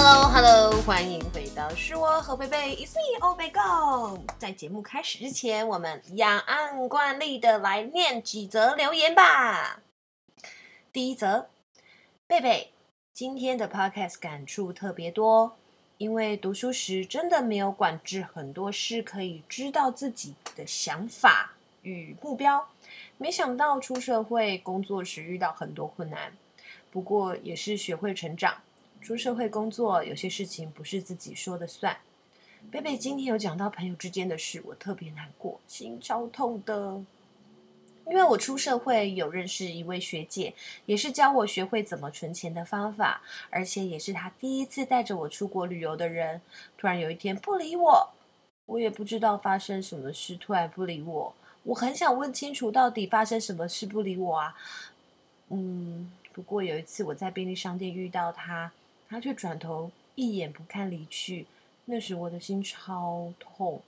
Hello，Hello，欢迎回到是我和贝贝，It's me，Oh my God。在节目开始之前，我们一样按惯例的来念几则留言吧。第一则，贝贝今天的 Podcast 感触特别多，因为读书时真的没有管制很多事，可以知道自己的想法与目标。没想到出社会工作时遇到很多困难，不过也是学会成长。出社会工作，有些事情不是自己说的算。贝贝今天有讲到朋友之间的事，我特别难过，心超痛的。因为我出社会有认识一位学姐，也是教我学会怎么存钱的方法，而且也是她第一次带着我出国旅游的人。突然有一天不理我，我也不知道发生什么事，突然不理我。我很想问清楚，到底发生什么事不理我啊？嗯，不过有一次我在便利商店遇到他。他却转头一眼不看离去，那时我的心超痛。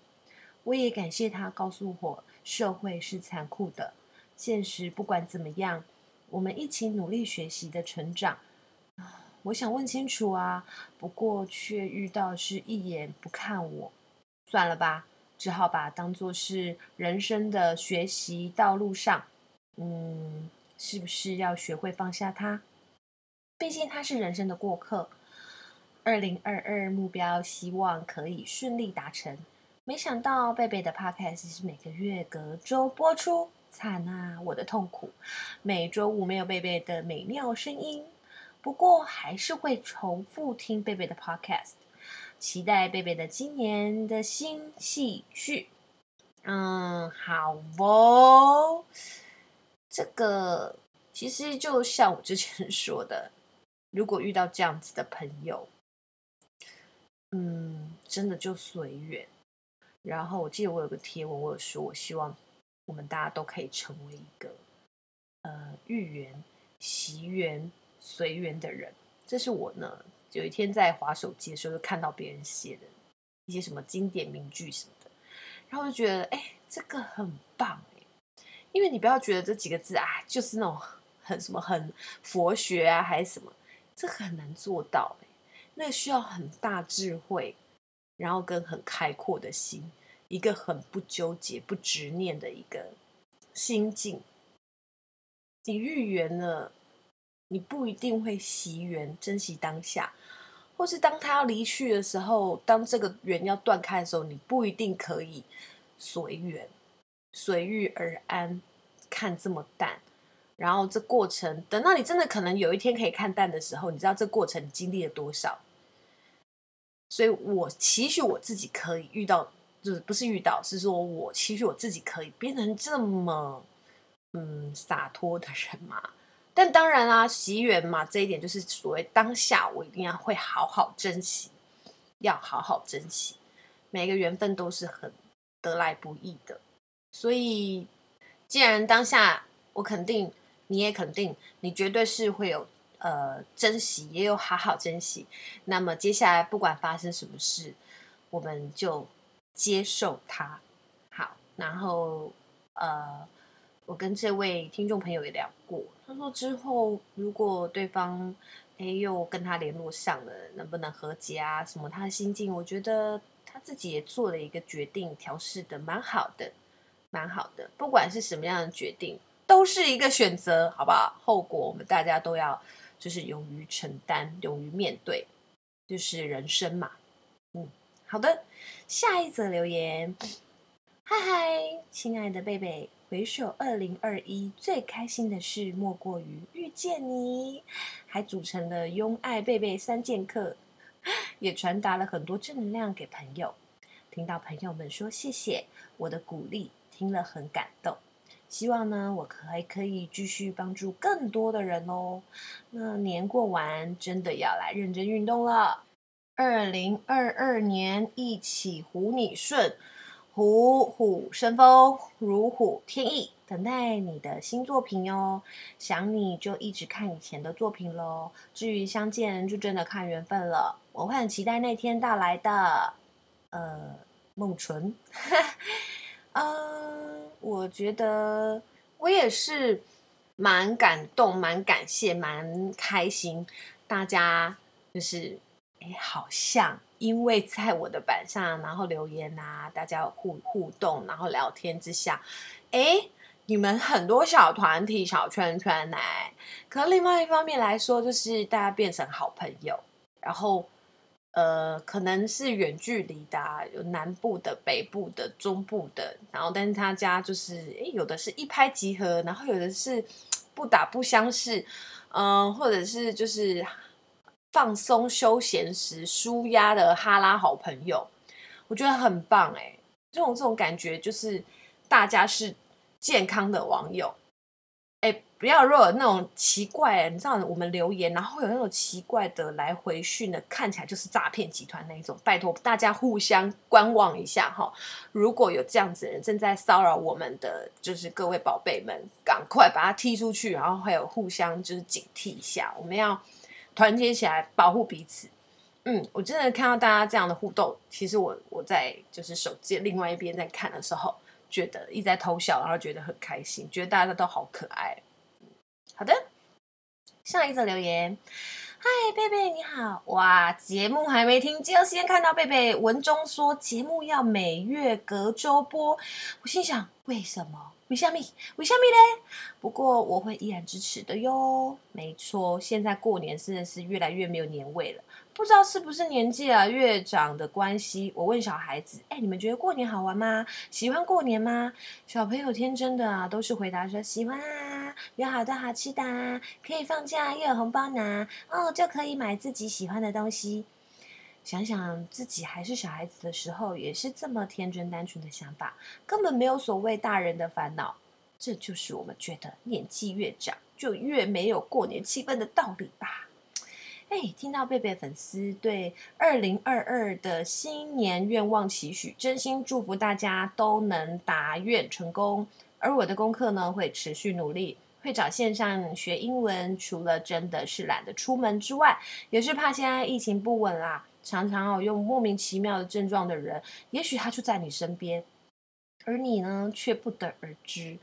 我也感谢他告诉我，社会是残酷的，现实不管怎么样，我们一起努力学习的成长。我想问清楚啊，不过却遇到是一眼不看我，算了吧，只好把当做是人生的学习道路上，嗯，是不是要学会放下他？毕竟他是人生的过客，二零二二目标希望可以顺利达成。没想到贝贝的 podcast 是每个月隔周播出，惨啊！我的痛苦，每周五没有贝贝的美妙声音。不过还是会重复听贝贝的 podcast，期待贝贝的今年的新戏剧。嗯，好哦。这个其实就像我之前说的。如果遇到这样子的朋友，嗯，真的就随缘。然后我记得我有个贴文，我有说，我希望我们大家都可以成为一个呃遇缘、习缘、随缘的人。这是我呢有一天在划手机的时候，就看到别人写的一些什么经典名句什么的，然后就觉得，哎，这个很棒哎，因为你不要觉得这几个字啊，就是那种很什么很佛学啊，还是什么。这很难做到欸，那需要很大智慧，然后跟很开阔的心，一个很不纠结、不执念的一个心境。你遇缘了，你不一定会惜缘，珍惜当下，或是当他要离去的时候，当这个缘要断开的时候，你不一定可以随缘，随遇而安，看这么淡。然后这过程，等到你真的可能有一天可以看淡的时候，你知道这过程经历了多少？所以我期许我自己可以遇到，就是不是遇到，是说我期许我自己可以变成这么嗯洒脱的人嘛。但当然啦，惜缘嘛，这一点就是所谓当下，我一定要会好好珍惜，要好好珍惜，每个缘分都是很得来不易的。所以既然当下我肯定。你也肯定，你绝对是会有呃珍惜，也有好好珍惜。那么接下来不管发生什么事，我们就接受它。好，然后呃，我跟这位听众朋友也聊过，他说之后如果对方哎又跟他联络上了，能不能和解啊？什么他的心境，我觉得他自己也做了一个决定，调试的蛮好的，蛮好的。不管是什么样的决定。都是一个选择，好不好？后果我们大家都要，就是勇于承担，勇于面对，就是人生嘛。嗯，好的，下一则留言，嗨嗨，亲爱的贝贝，回首二零二一，最开心的事莫过于遇见你，还组成了拥爱贝贝三剑客，也传达了很多正能量给朋友。听到朋友们说谢谢我的鼓励，听了很感动。希望呢，我还可以继续帮助更多的人哦。那年过完，真的要来认真运动了。二零二二年，一起虎你顺，虎虎生风，如虎添翼，等待你的新作品哟。想你就一直看以前的作品喽。至于相见，就真的看缘分了。我会很期待那天到来的。呃，梦纯，嗯。我觉得我也是蛮感动、蛮感谢、蛮开心，大家就是哎，好像因为在我的板上，然后留言啊，大家互互动，然后聊天之下，哎，你们很多小团体、小圈圈来。可另外一方面来说，就是大家变成好朋友，然后呃，可能是远距离的，有南部的、北部的、中部的，然后但是他家就是，诶，有的是一拍即合，然后有的是不打不相识，嗯、或者是就是。放松休闲时舒压的哈拉好朋友，我觉得很棒哎！这种这种感觉就是大家是健康的网友，不要若有那种奇怪，你知道我们留言，然后有那种奇怪的来回讯的，看起来就是诈骗集团那一种。拜托大家互相观望一下哈！如果有这样子的人正在骚扰我们的，就是各位宝贝们，赶快把他踢出去，然后还有互相就是警惕一下，我们要。团结起来保护彼此，嗯，我真的看到大家这样的互动，其实我我在就是手机另外一边在看的时候，觉得一直在偷笑，然后觉得很开心，觉得大家都好可爱。好的，下一则留言，嗨，贝贝你好，哇，节目还没听，就先看到贝贝文中说节目要每月隔周播，我心想为什么？为虾米？为虾米嘞？不过我会依然支持的哟。没错，现在过年真的是越来越没有年味了。不知道是不是年纪啊越长的关系？我问小孩子：“哎，你们觉得过年好玩吗？喜欢过年吗？”小朋友天真的啊，都是回答说：“喜欢啊，有好多好吃的啊，可以放假，又有红包拿，哦，就可以买自己喜欢的东西。”想想自己还是小孩子的时候，也是这么天真单纯的想法，根本没有所谓大人的烦恼。这就是我们觉得年纪越长就越没有过年气氛的道理吧？哎，听到贝贝粉丝对二零二二的新年愿望期许，真心祝福大家都能达愿成功。而我的功课呢，会持续努力，会找线上学英文。除了真的是懒得出门之外，也是怕现在疫情不稳啦。常常哦，用莫名其妙的症状的人，也许他就在你身边，而你呢却不得而知。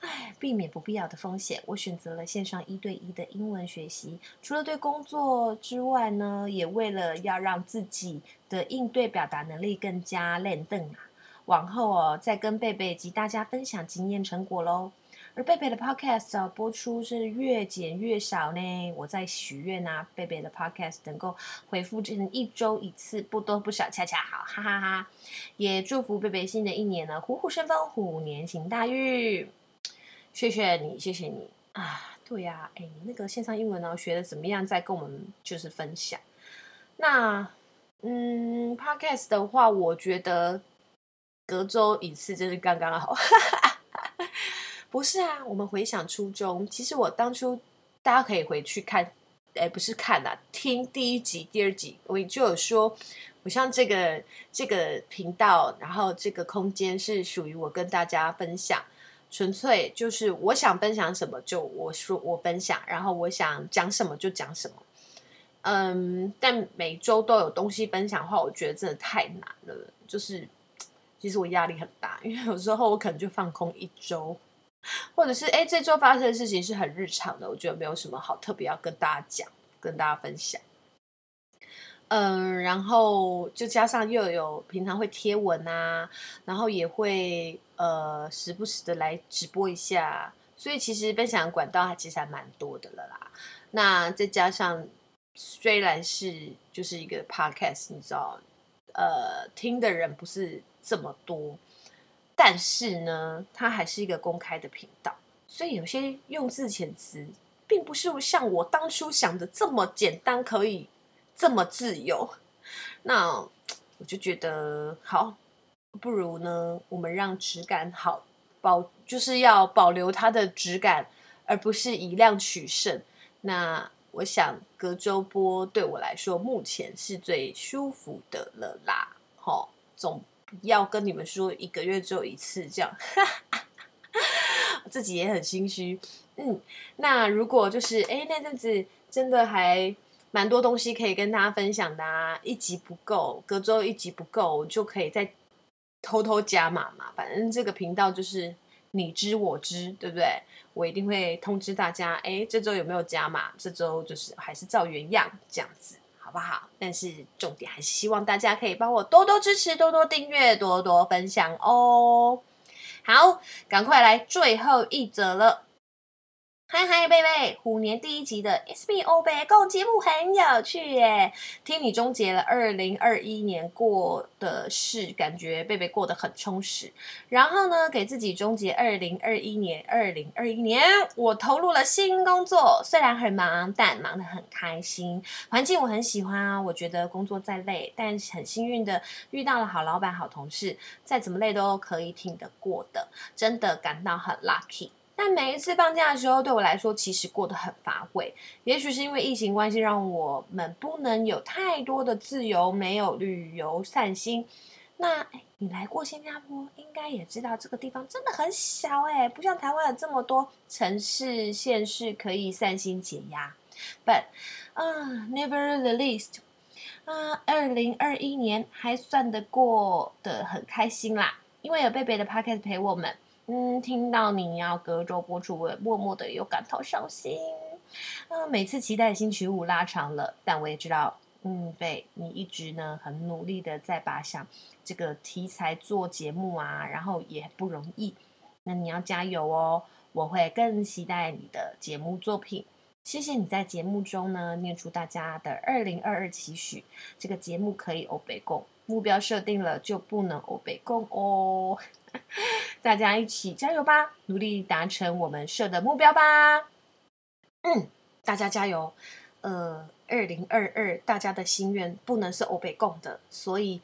唉，避免不必要的风险，我选择了线上一对一的英文学习。除了对工作之外呢，也为了要让自己的应对表达能力更加练邓啊。往后哦，再跟贝贝及大家分享经验成果喽。而贝贝的 podcast、播出是越减越少呢。我在许愿啊，贝贝的 podcast 能够回复成一周一次，不多不少，恰恰好，哈哈哈，也祝福贝贝新的一年呢，虎虎生风，虎年行大运。谢谢你，谢谢你啊！对呀、啊，哎，你那个线上英文呢，学的怎么样？再跟我们就是分享。那嗯，podcast 的话，我觉得隔周一次就是刚刚好。不是啊，我们回想初衷，其实我当初大家可以回去看，哎，不是看呐、啊，听第一集、第二集，我就有说，我像这个这个频道，然后这个空间是属于我跟大家分享，纯粹就是我想分享什么就我说我分享，然后我想讲什么就讲什么，嗯，但每周都有东西分享的话，我觉得真的太难了，就是 其实我压力很大，因为有时候我可能就放空一周。或者是哎，这周发生的事情是很日常的，我觉得没有什么好特别要跟大家讲、跟大家分享。嗯，然后就加上又有平常会贴文啊，然后也会呃时不时的来直播一下，所以其实分享管道还其实还蛮多的了啦。那再加上虽然是就是一个 podcast，你知道，呃，听的人不是这么多。但是呢，它还是一个公开的频道，所以有些用字遣词并不是像我当初想的这么简单，可以这么自由。那我就觉得好，不如呢，我们让质感好保，就是要保留它的质感，而不是以量取胜。那我想隔周播对我来说，目前是最舒服的了啦。好，总。要跟你们说，一个月只有一次这样，自己也很心虚。嗯，那如果就是哎，那阵子真的还蛮多东西可以跟大家分享的啊，一集不够，隔周一集不够，就可以再偷偷加码嘛。反正这个频道就是你知我知，对不对？我一定会通知大家，哎，这周有没有加码？这周就是还是照原样这样子。好不好？但是重点还是希望大家可以帮我多多支持、多多订阅、多多分享哦。好，赶快来最后一则了。嗨嗨，贝贝，虎年第一集的 It's me 欧贝共节目很有趣耶！听你终结了二零二一年过的事，感觉贝贝过得很充实。然后呢，给自己终结二零二一年，二零二一年我投入了新工作，虽然很忙，但忙得很开心。环境我很喜欢啊，我觉得工作再累，但很幸运的遇到了好老板、好同事，再怎么累都可以挺得过的，真的感到很 lucky。但每一次放假的时候，对我来说其实过得很乏味。也许是因为疫情关系，让我们不能有太多的自由，没有旅游散心。那你来过新加坡，应该也知道这个地方真的很小诶，不像台湾有这么多城市、县市可以散心解压。But 啊、uh，nevertheless，啊，二零二一年还算得过得很开心啦，因为有贝贝的 podcast 陪我们。嗯，听到你要隔周播出，我也默默的有感到伤心。啊，每次期待星期五拉长了，但我也知道，嗯，对，你一直呢很努力的在把想这个题材做节目啊，然后也不容易。那你要加油哦，我会更期待你的节目作品。谢谢你在节目中呢念出大家的二零二二期许，这个节目可以欧北共，目标设定了就不能欧北共哦。大家一起加油吧，努力达成我们设的目标吧。嗯，大家加油。呃，二零二二大家的心愿不能是欧北共的，所以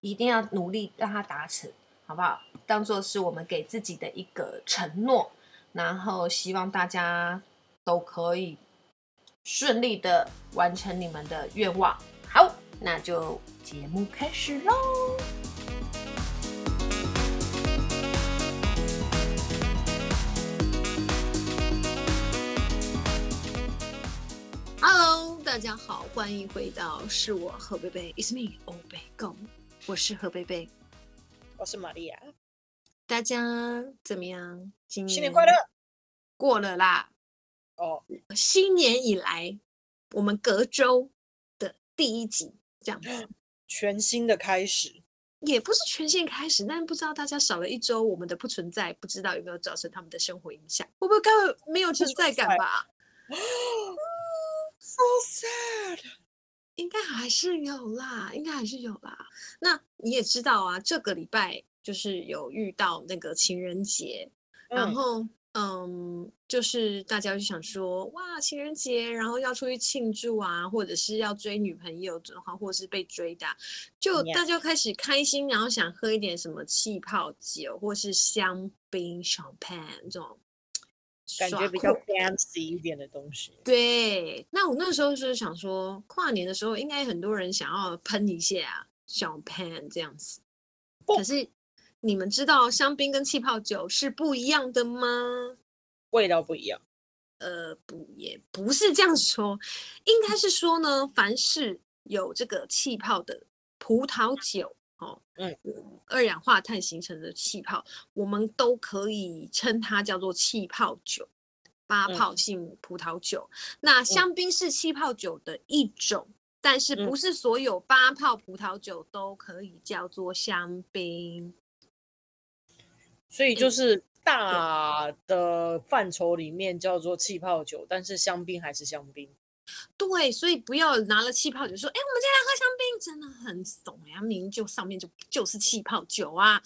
一定要努力让它达成，好不好？当做是我们给自己的一个承诺，然后希望大家都可以顺利的完成你们的愿望。好，那就节目开始喽。大家好，欢迎回到是我何贝贝，It's me 欧贝共，我是何贝贝，我是玛利亚，大家怎么样？新年快乐！过了啦，哦，新年以来我们隔周的第一集这样子，全新的开始，也不是全新开始，但不知道大家少了一周，我们的不存在，不知道有没有造成他们的生活影响？会不会根本没有存在感吧？So sad，应该还是有啦，应该还是有啦。那你也知道啊，这个礼拜就是有遇到那个情人节，嗯、然后嗯，就是大家就想说，哇，情人节，然后要出去庆祝啊，或者是要追女朋友的话，或者是被追的，就大家开始开心，然后想喝一点什么气泡酒，或是香槟 （champagne） 这种。感觉比较 fancy 一点的东西。对，那我那时候是想说，跨年的时候应该很多人想要喷一下香槟这样子。可是你们知道香槟跟气泡酒是不一样的吗？味道不一样。呃，不，也不是这样说，应该是说呢，凡是有这个气泡的葡萄酒。哦，嗯，二氧化碳形成的气泡，我们都可以称它叫做气泡酒，八泡性葡萄酒。嗯、那香槟是气泡酒的一种，嗯、但是不是所有八泡葡萄酒都可以叫做香槟。所以就是大的范畴里面叫做气泡酒，但是香槟还是香槟。对，所以不要拿了气泡酒说，哎，我们今天来喝香槟，真的很怂呀！明明就上面就就是气泡酒啊。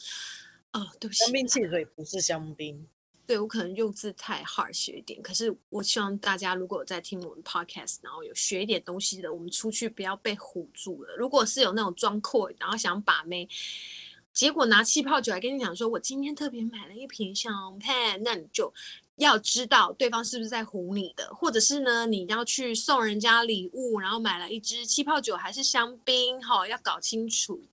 哦，对不起，香槟汽水不是香槟。对，我可能用字太 harsh 一点，可是我希望大家如果有在听我们 podcast，然后有学一点东西的，我们出去不要被唬住了。如果是有那种装酷，然后想把妹，结果拿气泡酒来跟你讲说，我今天特别买了一瓶香槟，那你就。要知道对方是不是在唬你的，或者是呢，你要去送人家礼物，然后买了一支气泡酒还是香槟，哈、哦，要搞清楚。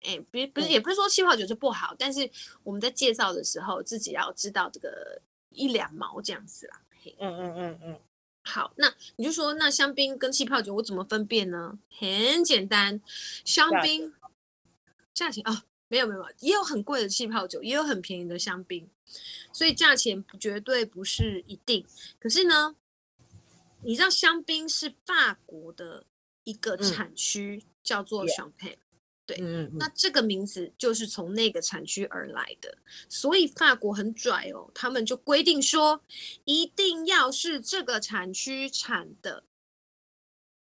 哎，别，不是，也不是说气泡酒是不好，但是我们在介绍的时候，自己要知道这个一两毛这样子啦。嗯嗯嗯嗯。好，那你就说，那香槟跟气泡酒我怎么分辨呢？很简单，香槟价钱啊。没有没有，也有很贵的气泡酒，也有很便宜的香槟，所以价钱绝对不是一定。可是呢，你知道香槟是法国的一个产区叫做 Champagne。对，嗯嗯，那这个名字就是从那个产区而来的，所以法国很拽哦，他们就规定说，一定要是这个产区产的，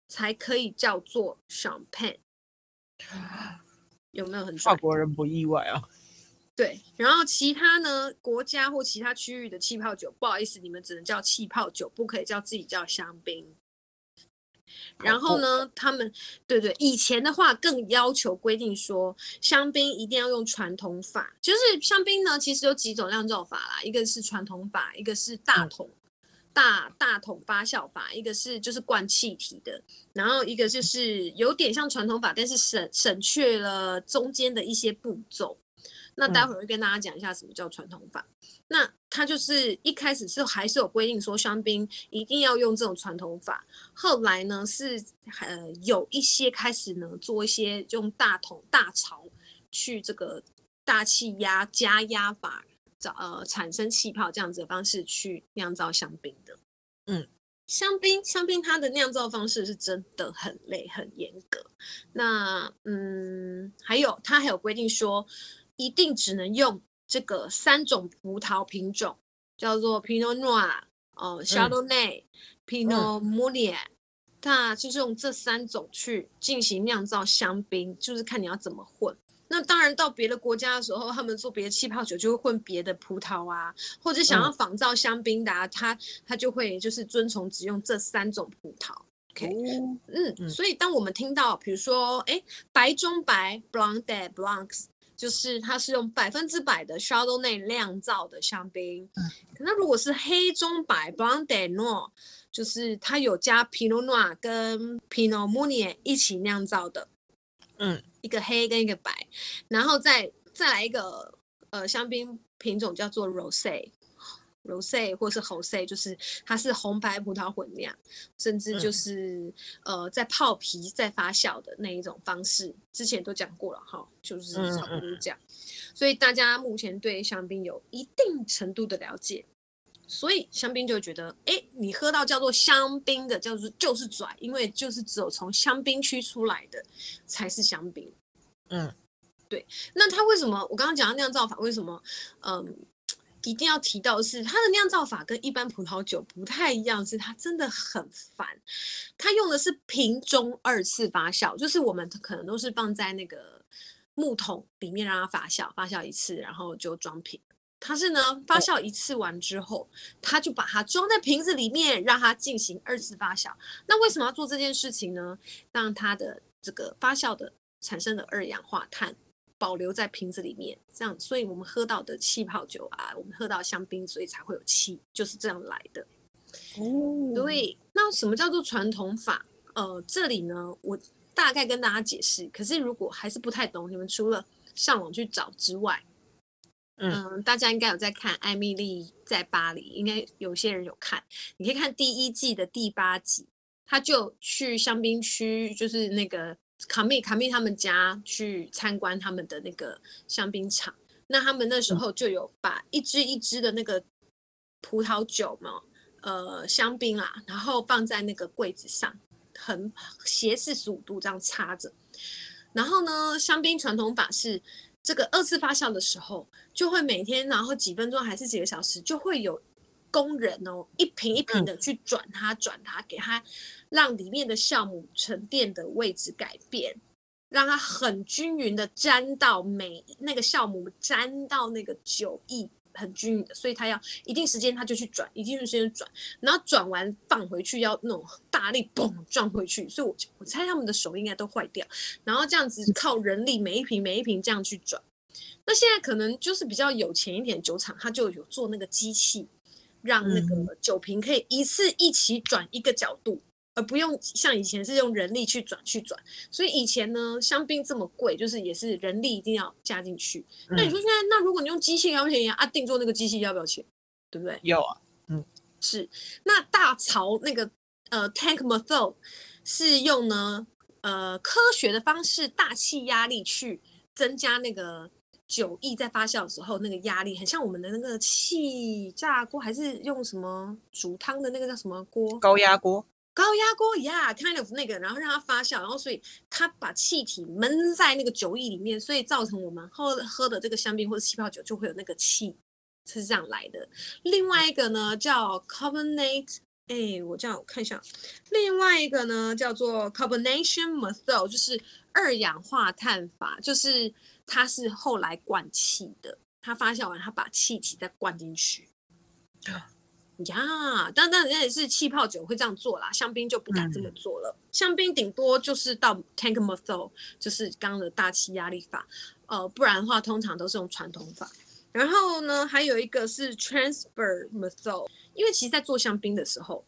才可以叫做 Champagne。有没有很拽？法国人不意外啊。对，然后其他呢，国家或其他区域的气泡酒，不好意思，你们只能叫气泡酒，不可以叫自己叫香槟。然后呢，他们对对，以前的话更要求规定说，香槟一定要用传统法。就是香槟呢，其实有几种酿造法啦，一个是传统法，一个是大桶、嗯、大大桶发酵法，一个是就是灌气体的，然后一个就是有点像传统法，但是省省去了中间的一些步骤。那待会儿会跟大家讲一下什么叫传统法。嗯、那它就是一开始是还是有规定说香槟一定要用这种传统法，后来呢是呃有一些开始呢做一些用大桶大槽去这个大气压加压法找呃产生气泡这样子的方式去酿造香槟的。嗯，香槟香槟它的酿造方式是真的很累很严格。那嗯还有它还有规定说。一定只能用这个三种葡萄品种，叫做 Pinot Noir、哦、呃、Chardonnay、嗯、Pinot Meunier，它就是用这三种去进行酿造香槟，就是看你要怎么混。那当然到别的国家的时候，他们做别的气泡酒就会混别的葡萄啊，或者想要仿造香槟的、啊，他、嗯、他就会就是遵从只用这三种葡萄。OK，嗯，嗯，所以当我们听到比如说，哎，白中白 Blanc de Blancs。就是它是用百分之百的 Chardonnay 酿造的香槟，嗯，那如果是黑中白 Blanc de Noir，就是它有加 Pinot Noir 跟 Pinot Meunier 一起酿造的，嗯，一个黑跟一个白，然后再再来一个呃香槟品种叫做 rose。rose 或是 Jose 就是它是红白葡萄混酿，甚至就是、嗯、呃在泡皮在发酵的那一种方式，之前都讲过了哈，就是差不多这样。嗯嗯、所以大家目前对香槟有一定程度的了解，所以香槟就觉得，哎，你喝到叫做香槟的叫做就是拽，因为就是只有从香槟区出来的才是香槟。嗯，对。那它为什么我刚刚讲的酿造法为什么嗯？一定要提到是，它的酿造法跟一般葡萄酒不太一样，是它真的很烦。它用的是瓶中二次发酵，就是我们可能都是放在那个木桶里面让它发酵，发酵一次，然后就装瓶。它是呢，发酵一次完之后，它就把它装在瓶子里面，让它进行二次发酵。那为什么要做这件事情呢？让它的这个发酵的产生的二氧化碳。保留在瓶子里面，这样，所以我们喝到的气泡酒啊，我们喝到香槟，所以才会有气，就是这样来的。哦，对，那什么叫做传统法？呃，这里呢，我大概跟大家解释。可是如果还是不太懂，你们除了上网去找之外，嗯，呃、大家应该有在看《艾米丽在巴黎》，应该有些人有看，你可以看第一季的第八集，他就去香槟区，就是那个。卡密卡密他们家去参观他们的那个香槟厂，那他们那时候就有把一支一支的那个葡萄酒嘛，呃，香槟啦，然后放在那个柜子上，横斜四十五度这样插着。然后呢，香槟传统法是这个二次发酵的时候，就会每天然后几分钟还是几个小时，就会有工人哦，一瓶一瓶的去转它，转它，给它。让里面的酵母沉淀的位置改变，让它很均匀的沾到每那个酵母沾到那个酒液很均匀的，所以它要一定时间它就去转，一定时间转，然后转完放回去要那种大力嘣撞回去，所以我我猜他们的手应该都坏掉，然后这样子靠人力每一瓶每一瓶这样去转。那现在可能就是比较有钱一点酒厂，它就有做那个机器，让那个酒瓶可以一次一起转一个角度。而不用像以前是用人力去转去转，所以以前呢，香槟这么贵，就是也是人力一定要加进去。嗯、那你说现在，那如果你用机器要不要钱啊？定做那个机器要不要钱？对不对？要啊，嗯，是。那大槽那个呃 tank method 是用呢呃科学的方式，大气压力去增加那个酒液在发酵的时候那个压力，很像我们的那个气炸锅，还是用什么煮汤的那个叫什么锅？高压锅。高压锅呀、yeah,，kind of 那个，然后让它发酵，然后所以它把气体闷在那个酒液里面，所以造成我们喝喝的这个香槟或者气泡酒就会有那个气是这样来的。另外一个呢叫 carbonate，哎，我这样我看一下，另外一个呢叫做 carbonation method，就是二氧化碳法，就是它是后来灌气的，它发酵完它把气体再灌进去。呀，但但那也是气泡酒会这样做啦，香槟就不敢这么做了。嗯、香槟顶多就是到 tank method，就是刚刚的大气压力法，呃，不然的话通常都是用传统法。然后呢，还有一个是 transfer method，因为其实在做香槟的时候，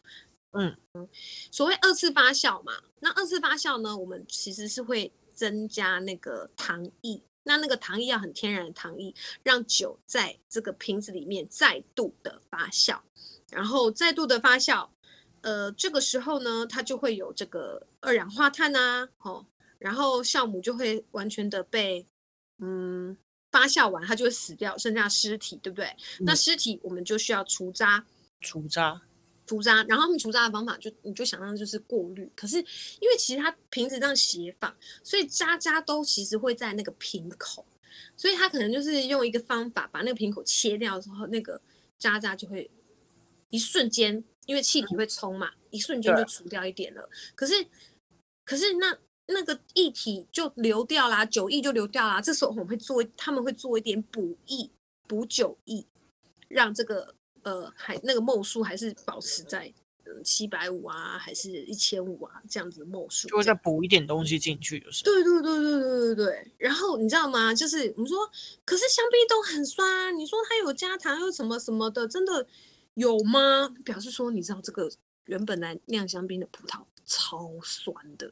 嗯嗯，所谓二次发酵嘛，那二次发酵呢，我们其实是会增加那个糖液。那那个糖液要很天然的糖液，让酒在这个瓶子里面再度的发酵，然后再度的发酵，呃，这个时候呢，它就会有这个二氧化碳啊，哦，然后酵母就会完全的被嗯发酵完，它就会死掉，剩下尸体，对不对？嗯、那尸体我们就需要除渣，除渣。除渣，然后他们除渣的方法就你就想象就是过滤，可是因为其实它瓶子这样斜放，所以渣渣都其实会在那个瓶口，所以它可能就是用一个方法把那个瓶口切掉之后，那个渣渣就会一瞬间，因为气体会冲嘛，一瞬间就除掉一点了。可是可是那那个液体就流掉啦，酒液就流掉啦。这时候我们会做，他们会做一点补液、补酒液，让这个。呃，还那个墨数还是保持在嗯七百五啊，还是一千五啊这样子的墨数，就会再补一点东西进去，就是。对对对对对对对。然后你知道吗？就是我们说，可是香槟都很酸，你说它有加糖又什么什么的，真的有吗？表示说，你知道这个原本来酿香槟的葡萄超酸的，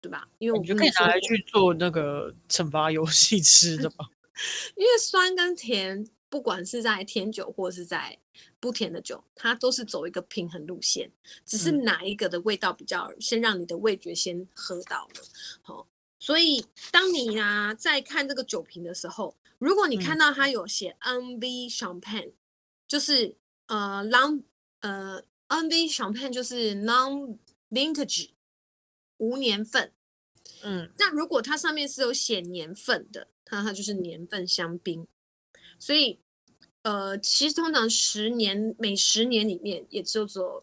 对吧？因为我们就可以拿来去做那个惩罚游戏吃的吧。因为酸跟甜。不管是在甜酒或是在不甜的酒，它都是走一个平衡路线，只是哪一个的味道比较先让你的味觉先喝到了。好、哦，所以当你啊在看这个酒瓶的时候，如果你看到它有写 NV Champagne，就是呃 long 呃 NV Champagne 就是 non vintage 无年份。嗯，那如果它上面是有写年份的，那它就是年份香槟，所以。呃，其实通常十年每十年里面也就只有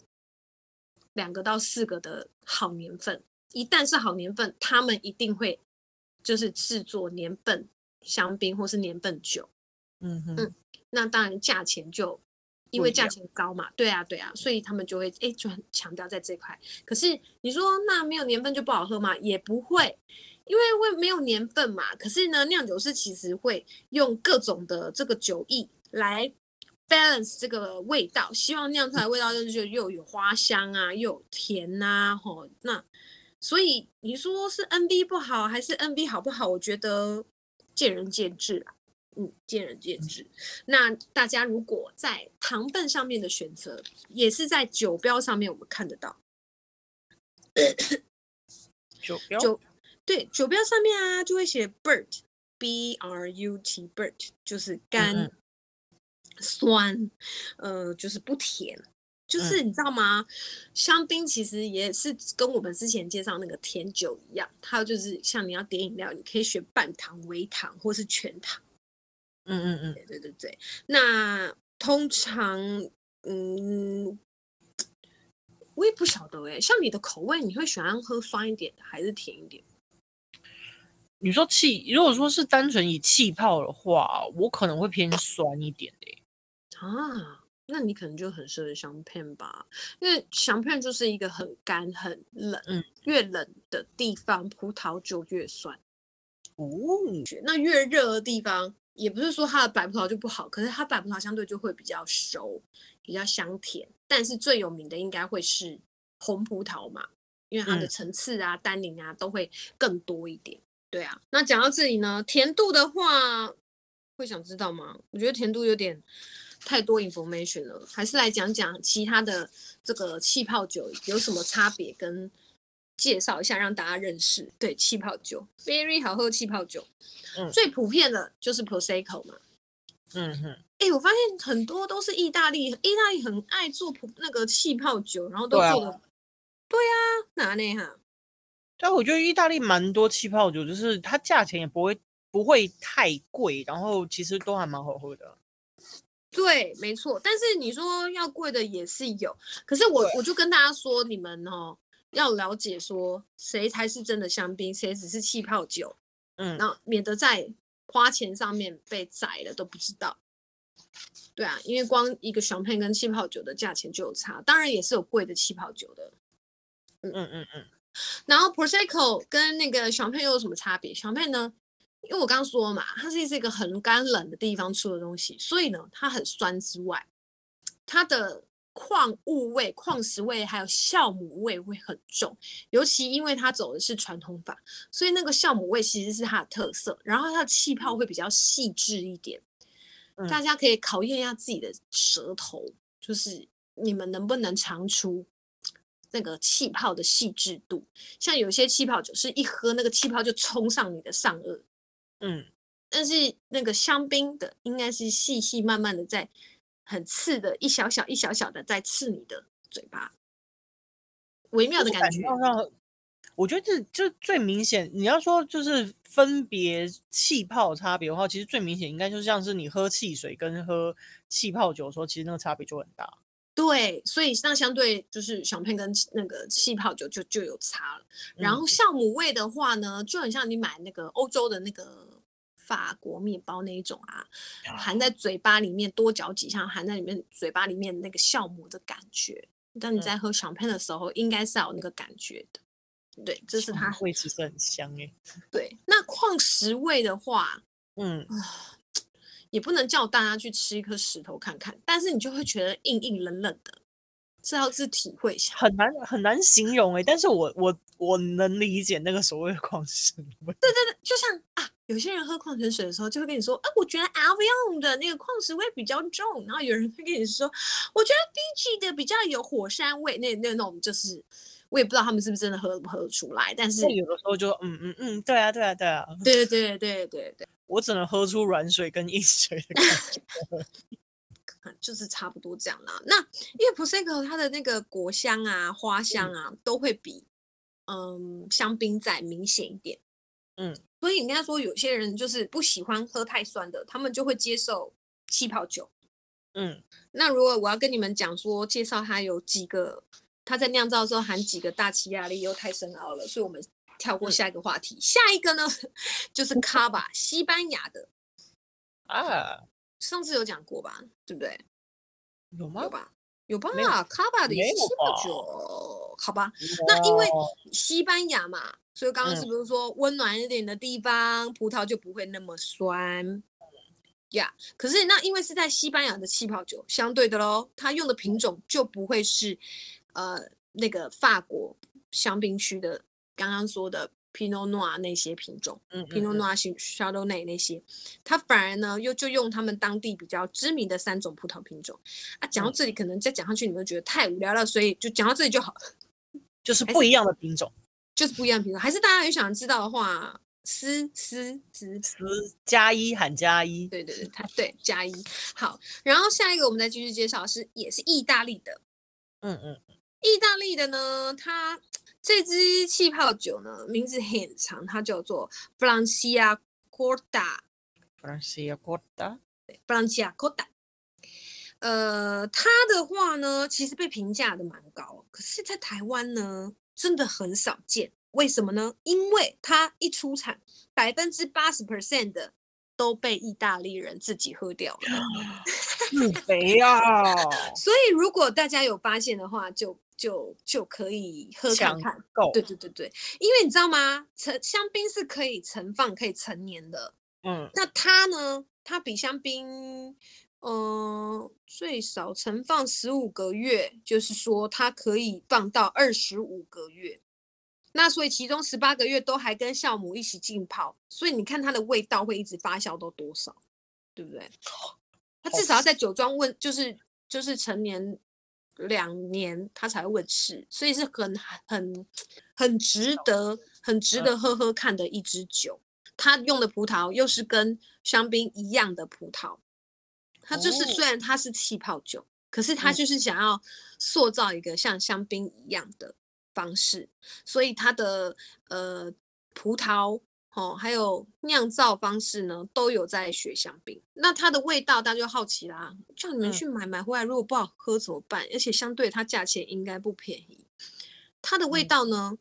两个到四个的好年份。一旦是好年份，他们一定会就是制作年份香槟或是年份酒。嗯哼嗯，那当然价钱就因为价钱高嘛，对啊对啊，所以他们就会哎就很强调在这块。可是你说那没有年份就不好喝吗？也不会，因为会没有年份嘛。可是呢，酿酒师其实会用各种的这个酒液。来 balance 这个味道，希望酿出来的味道就是又有花香啊，又有甜呐、啊，吼，那所以你说是 NB 不好还是 NB 好不好？我觉得见仁见智啊，嗯，见仁见智。那大家如果在糖分上面的选择，也是在酒标上面我们看得到。酒标酒对酒标上面啊，就会写 Brut，B R U T Brut，就是干。嗯酸，呃，就是不甜，就是你知道吗？嗯、香槟其实也是跟我们之前介绍那个甜酒一样，它就是像你要点饮料，你可以选半糖、微糖或是全糖。嗯嗯嗯，对对对对。那通常，嗯，我也不晓得哎，像你的口味，你会喜欢喝酸一点的还是甜一点？你说气，如果说是单纯以气泡的话，我可能会偏酸一点的。啊，那你可能就很适合香片吧，因为香片就是一个很干、很冷，嗯，越冷的地方葡萄就越酸。哦，那越热的地方，也不是说它的白葡萄就不好，可是它白葡萄相对就会比较熟，比较香甜。但是最有名的应该会是红葡萄嘛，因为它的层次啊、单宁啊都会更多一点。对啊，那讲到这里呢，甜度的话，会想知道吗？我觉得甜度有点。太多 information 了，还是来讲讲其他的这个气泡酒有什么差别，跟介绍一下让大家认识。对，气泡酒，very 好喝气泡酒，嗯，最普遍的就是 Prosecco 嘛。嗯哼，哎、欸，我发现很多都是意大利，意大利很爱做那个气泡酒，然后都做的对呀、啊，哪里哈？但我觉得意大利蛮多气泡酒，就是它价钱也不会不会太贵，然后其实都还蛮好喝的。对，没错。但是你说要贵的也是有，可是我我就跟大家说，你们哦要了解说谁才是真的香槟，谁只是气泡酒，嗯，然后免得在花钱上面被宰了都不知道。对啊，因为光一个香槟跟气泡酒的价钱就有差，当然也是有贵的气泡酒的。嗯嗯嗯嗯。然后 Prosecco 跟那个香槟又有什么差别？香槟呢？因为我刚刚说嘛，它是是一个很干冷的地方出的东西，所以呢，它很酸之外，它的矿物味、矿石味还有酵母味会很重。尤其因为它走的是传统法，所以那个酵母味其实是它的特色。然后它的气泡会比较细致一点。大家可以考验一下自己的舌头，就是你们能不能尝出那个气泡的细致度。像有些气泡酒是一喝那个气泡就冲上你的上颚，嗯，但是那个香槟的应该是细细慢慢的在很刺的，一小小一小小的在刺你的嘴巴，微妙的感觉。我觉得这就最明显。你要说就是分别气泡差别的话，其实最明显应该就像是你喝汽水跟喝气泡酒的时候，其实那个差别就很大。对，所以那相对就是小片跟那个气泡酒就就有差了。然后酵母味的话呢，就很像你买那个欧洲的那个法国面包那一种啊，含在嘴巴里面多嚼几下，含在里面嘴巴里面那个酵母的感觉。当你在喝香槟的时候，应该是要有那个感觉的。对，这是它味，其实很香哎。对，那矿石味的话，嗯，也不能叫大家去吃一颗石头看看，但是你就会觉得硬硬冷冷的，这要是体会一下，很难很难形容哎。但是我我我能理解那个所谓的矿石味。对对对，就像啊，有些人喝矿泉水的时候就会跟你说，啊，我觉得 Avion 的那个矿石味比较重，然后有人会跟你说，我觉得 Fiji 的比较有火山味，那那种就是。我也不知道他们是不是真的喝不喝得出来，但是有的时候就嗯嗯嗯，对啊对啊对啊，对对对对对，我只能喝出软水跟硬水的感觉，就是差不多这样啦。那因为 Prosecco 它的那个果香啊、花香啊，都会比嗯香槟再明显一点，嗯，所以应该说有些人就是不喜欢喝太酸的，他们就会接受气泡酒，嗯，那如果我要跟你们讲说介绍它有几个。它在酿造的时候含几个大气压力又太深奥了，所以我们跳过下一个话题。嗯、下一个呢，就是 Cava 西班牙的啊，上次有讲过吧？对不对？有吗？有吧？有吧？Cava 的也是气泡酒，好吧？那因为西班牙嘛，所以刚刚是不是说温暖一点的地方，嗯、葡萄就不会那么酸？呀、yeah，可是那因为是在西班牙的气泡酒，相对的喽，它用的品种就不会是。呃，那个法国香槟区的刚刚说的 Pinot Noir 那些品种，嗯，Pinot Noir、Chardonnay 那些，他反而呢又就用他们当地比较知名的三种葡萄品种啊。讲到这里，可能再讲下去你们觉得太无聊了，所以就讲到这里就好了。就是不一样的品种，就是不一样的品种。还是大家有想知道的话，思思思思加一喊加一，对对对，它对加一。好，然后下一个我们再继续介绍是也是意大利的，嗯嗯。意大利的呢，它这支气泡酒呢，名字很长，它叫做 Franciacorta。Franciacorta，对，Franciacorta。呃，它的话呢，其实被评价的蛮高，可是，在台湾呢，真的很少见。为什么呢？因为它一出产，百分之八十 percent 的都被意大利人自己喝掉了，自肥啊！所以，如果大家有发现的话，就。就就可以喝看看，对对对对，因为你知道吗？陈香槟是可以存放、可以陈年的，嗯，那它呢？它比香槟，嗯、呃，最少存放十五个月，就是说它可以放到二十五个月。那所以其中十八个月都还跟酵母一起浸泡，所以你看它的味道会一直发酵到多少，对不对？它至少要在酒庄问，就是就是成年。两年它才问世，所以是很很很值得、很值得喝喝看的一支酒。它用的葡萄又是跟香槟一样的葡萄，它就是虽然它是气泡酒，可是它就是想要塑造一个像香槟一样的方式，所以它的呃葡萄哦，还有酿造方式呢，都有在学香槟。那它的味道，大家就好奇啦，叫你们去买买回来，如果不好喝怎么办？而且相对它价钱应该不便宜。它的味道呢，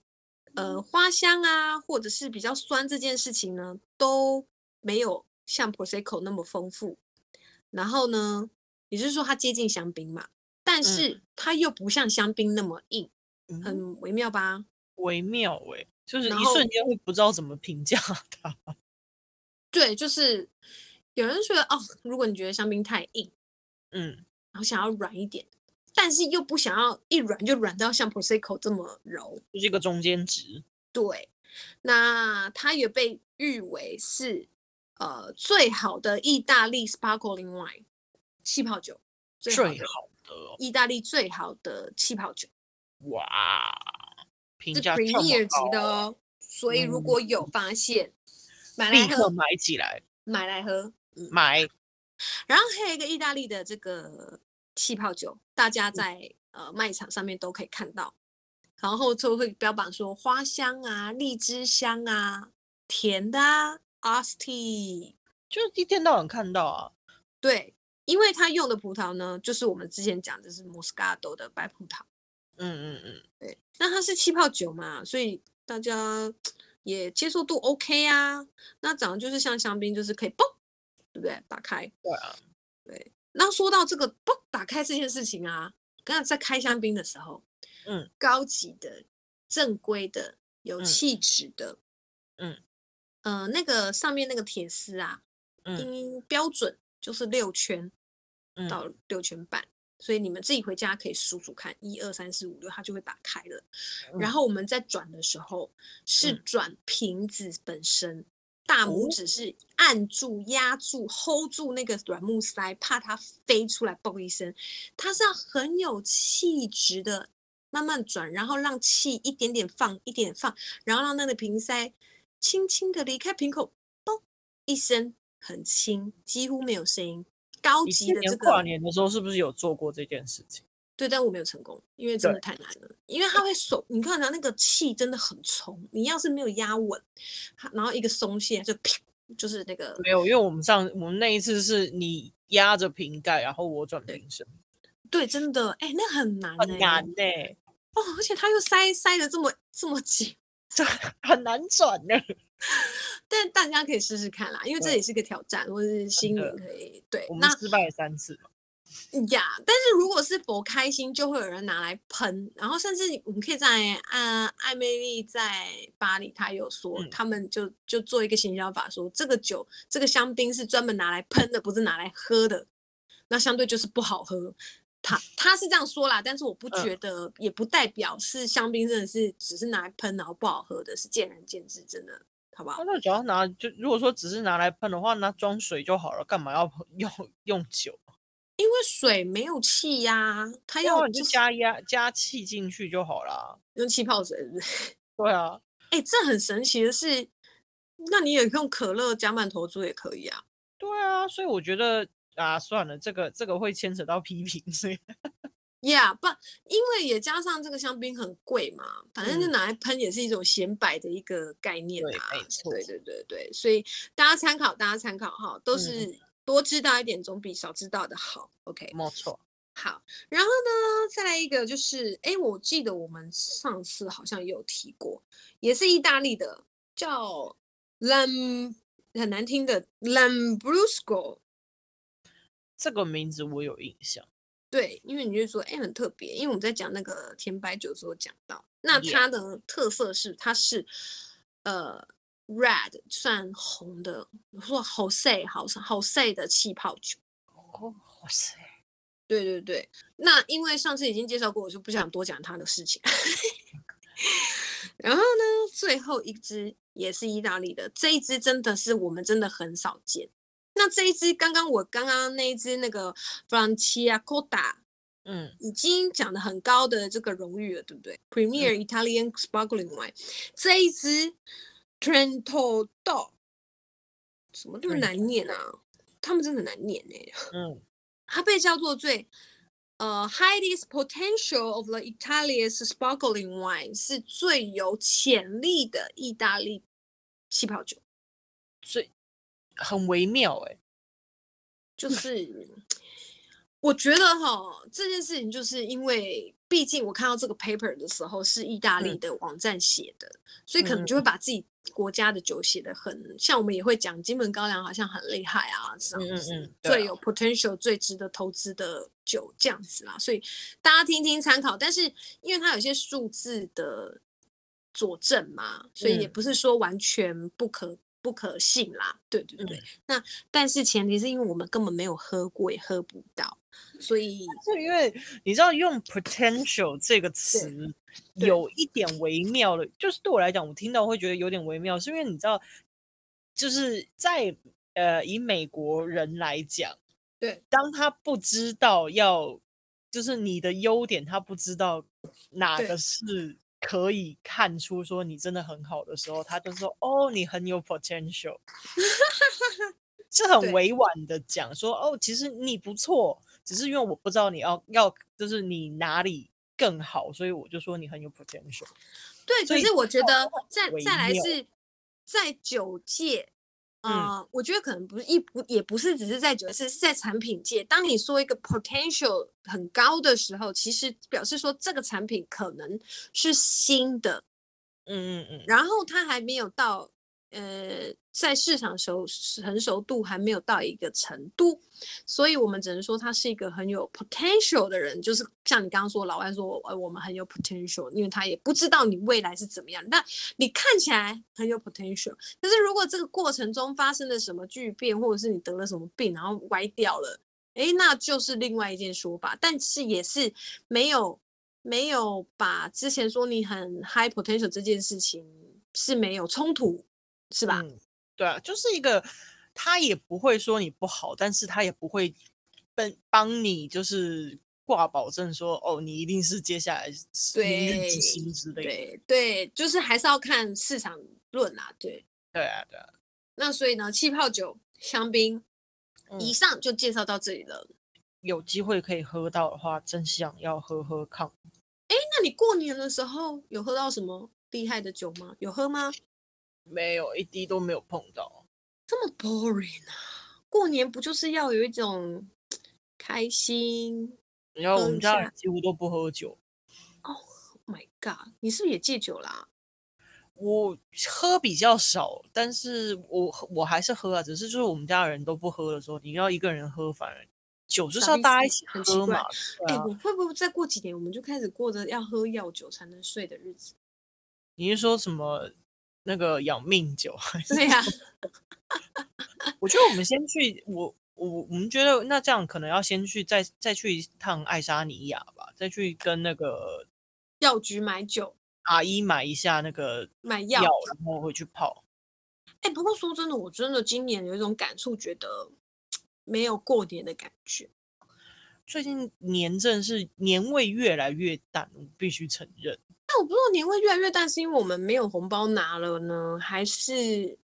呃，花香啊，或者是比较酸这件事情呢，都没有像 Prosecco 那么丰富。然后呢，也就是说它接近香槟嘛，但是它又不像香槟那么硬。很微妙吧？微妙哎、欸，就是一瞬间会不知道怎么评价它。对，就是有人觉得哦，如果你觉得香槟太硬，嗯，然后想要软一点，但是又不想要一软就软到像 Prosecco 这么柔，就是一个中间值。对，那它也被誉为是呃最好的意大利 Sparkling Wine 气泡酒，最好的意大利最好的气泡酒。哇，评是价 Premier 级的哦，所以如果有发现，嗯、买来喝，立刻买起来，买来喝，嗯、买。然后还有一个意大利的这个气泡酒，大家在、嗯、呃卖场上面都可以看到，然后就会标榜说花香啊、荔枝香啊、甜的啊，Asti，就是一天到晚看到啊。对，因为它用的葡萄呢，就是我们之前讲的是 Moscato 的白葡萄。嗯嗯嗯，对，那它是气泡酒嘛，所以大家也接受度 OK 啊。那长得就是像香槟，就是可以嘣，对不对？打开。对啊，对。那说到这个嘣打开这件事情啊，刚才在开香槟的时候，嗯，高级的、正规的、有气质的，嗯，呃，那个上面那个铁丝啊，嗯，标准就是六圈到六圈半。所以你们自己回家可以数数看，一二三四五六，它就会打开了。嗯、然后我们在转的时候是转瓶子本身，嗯、大拇指是按住、压住、hold 住那个软木塞，怕它飞出来，嘣一声。它是要很有气质的慢慢转，然后让气一点点放，一点点放，然后让那个瓶塞轻轻的离开瓶口，嘣一声，很轻，几乎没有声音。高级的这个跨年的时候是不是有做过这件事情？对，但我没有成功，因为真的太难了。因为它会手，你看它那个气真的很冲，你要是没有压稳，然后一个松懈就啪，就是那个没有。因为我们上我们那一次是你压着瓶盖，然后我转瓶身。对，真的，哎，那很难，很难呢。哦，而且它又塞塞的这么这么紧，这很难转呢。但大家可以试试看啦，因为这也是个挑战，或者是新人可以对。我们失败了三次嘛。呀，但是如果是否开心，就会有人拿来喷，然后甚至我们可以在啊艾美丽在巴黎，她有说、嗯、他们就就做一个行销法说，说这个酒这个香槟是专门拿来喷的，不是拿来喝的，那相对就是不好喝。他 他是这样说啦，但是我不觉得，嗯、也不代表是香槟真的是只是拿来喷然后不好喝的，是见仁见智，真的。好吧，那只要拿就如果说只是拿来喷的话，那装水就好了，干嘛要 用用酒？因为水没有气呀、啊，它要、就是、你就加压加气进去就好了，用气泡水是不是？对啊，哎、欸，这很神奇的是，那你也用可乐加曼头猪也可以啊。对啊，所以我觉得啊，算了，这个这个会牵扯到批评，所以。Yeah，不，因为也加上这个香槟很贵嘛，反正就拿来喷也是一种显摆的一个概念啊。对。对对对对，所以大家参考，大家参考哈，都是多知道一点总比少知道的好。OK，没错。好，然后呢，再来一个就是，哎，我记得我们上次好像也有提过，也是意大利的，叫 Lam，很难听的 Lambrusco。这个名字我有印象。对，因为你就说，哎，很特别，因为我们在讲那个甜白酒的时候讲到，那它的特色是它是呃 red 算红的，说好细好好细的气泡酒。哦，好细。对对对，那因为上次已经介绍过，我就不想多讲它的事情。然后呢，最后一支也是意大利的，这一支真的是我们真的很少见。那这一支，刚刚我刚刚那一支那个 Franciacorta，嗯，已经讲的很高的这个荣誉了，对不对？Premier Italian Sparkling Wine，嗯，这一支 Trento Do，什么那么难念啊？他们真的难念呢。嗯，它被叫做最呃，highest potential of the Italian sparkling wine 是最有潜力的意大利气泡酒，最很微妙哎、欸，就是我觉得哈，这件事情就是因为。毕竟我看到这个 paper 的时候是意大利的网站写的，嗯、所以可能就会把自己国家的酒写的很、嗯、像我们也会讲金门高粱好像很厉害啊，这样子、最有 potential 最值得投资的酒这样子啦，所以大家听听参考。但是因为它有些数字的佐证嘛，所以也不是说完全不可不可信啦。对对对，嗯、那但是前提是因为我们根本没有喝过，也喝不到。所以，是因为你知道用 potential 这个词有一点微妙的，就是对我来讲，我听到会觉得有点微妙，是因为你知道，就是在呃以美国人来讲，对，当他不知道要，就是你的优点，他不知道哪个是可以看出说你真的很好的时候，他就说哦，你很有 potential，是很委婉的讲说哦，其实你不错。只是因为我不知道你要要，就是你哪里更好，所以我就说你很有 potential。对，可是我觉得再再来是在九界，啊、呃嗯，我觉得可能不是一不也不是只是在酒，是是在产品界。当你说一个 potential 很高的时候，其实表示说这个产品可能是新的，嗯嗯嗯，然后它还没有到。呃，在市场熟成熟度还没有到一个程度，所以我们只能说他是一个很有 potential 的人。就是像你刚刚说，老外说，呃，我们很有 potential，因为他也不知道你未来是怎么样。但你看起来很有 potential，但是如果这个过程中发生了什么巨变，或者是你得了什么病，然后歪掉了，诶，那就是另外一件说法。但是也是没有没有把之前说你很 high potential 这件事情是没有冲突。是吧？嗯，对啊，就是一个，他也不会说你不好，但是他也不会帮帮你，就是挂保证说，哦，你一定是接下来明日之星之类的。对对，就是还是要看市场论啊。对对啊，对啊。那所以呢，气泡酒、香槟，以上就介绍到这里了。嗯，有机会可以喝到的话，真想要喝喝看。哎，那你过年的时候有喝到什么厉害的酒吗？有喝吗？没有一滴都没有碰到，这么 boring 啊！过年不就是要有一种开心？然后我们家人几乎都不喝酒。Oh my god！你是不是也戒酒啦？我喝比较少，但是我我还是喝啊。只是就是我们家人都不喝的时候，你要一个人喝，反而酒就是要大家一起喝嘛。哎、啊，我会不会再过几年，我们就开始过着要喝药酒才能睡的日子？你是说什么？那个养命酒，对呀、啊。我觉得我们先去，我我我们觉得那这样可能要先去再再去一趟爱沙尼亚吧，再去跟那个药局买酒，阿姨买一下那个买药，然后回去泡。哎、欸，不过说真的，我真的今年有一种感触，觉得没有过年的感觉。最近年真是年味越来越淡，我必须承认。那我不知道年味越来越淡，是因为我们没有红包拿了呢，还是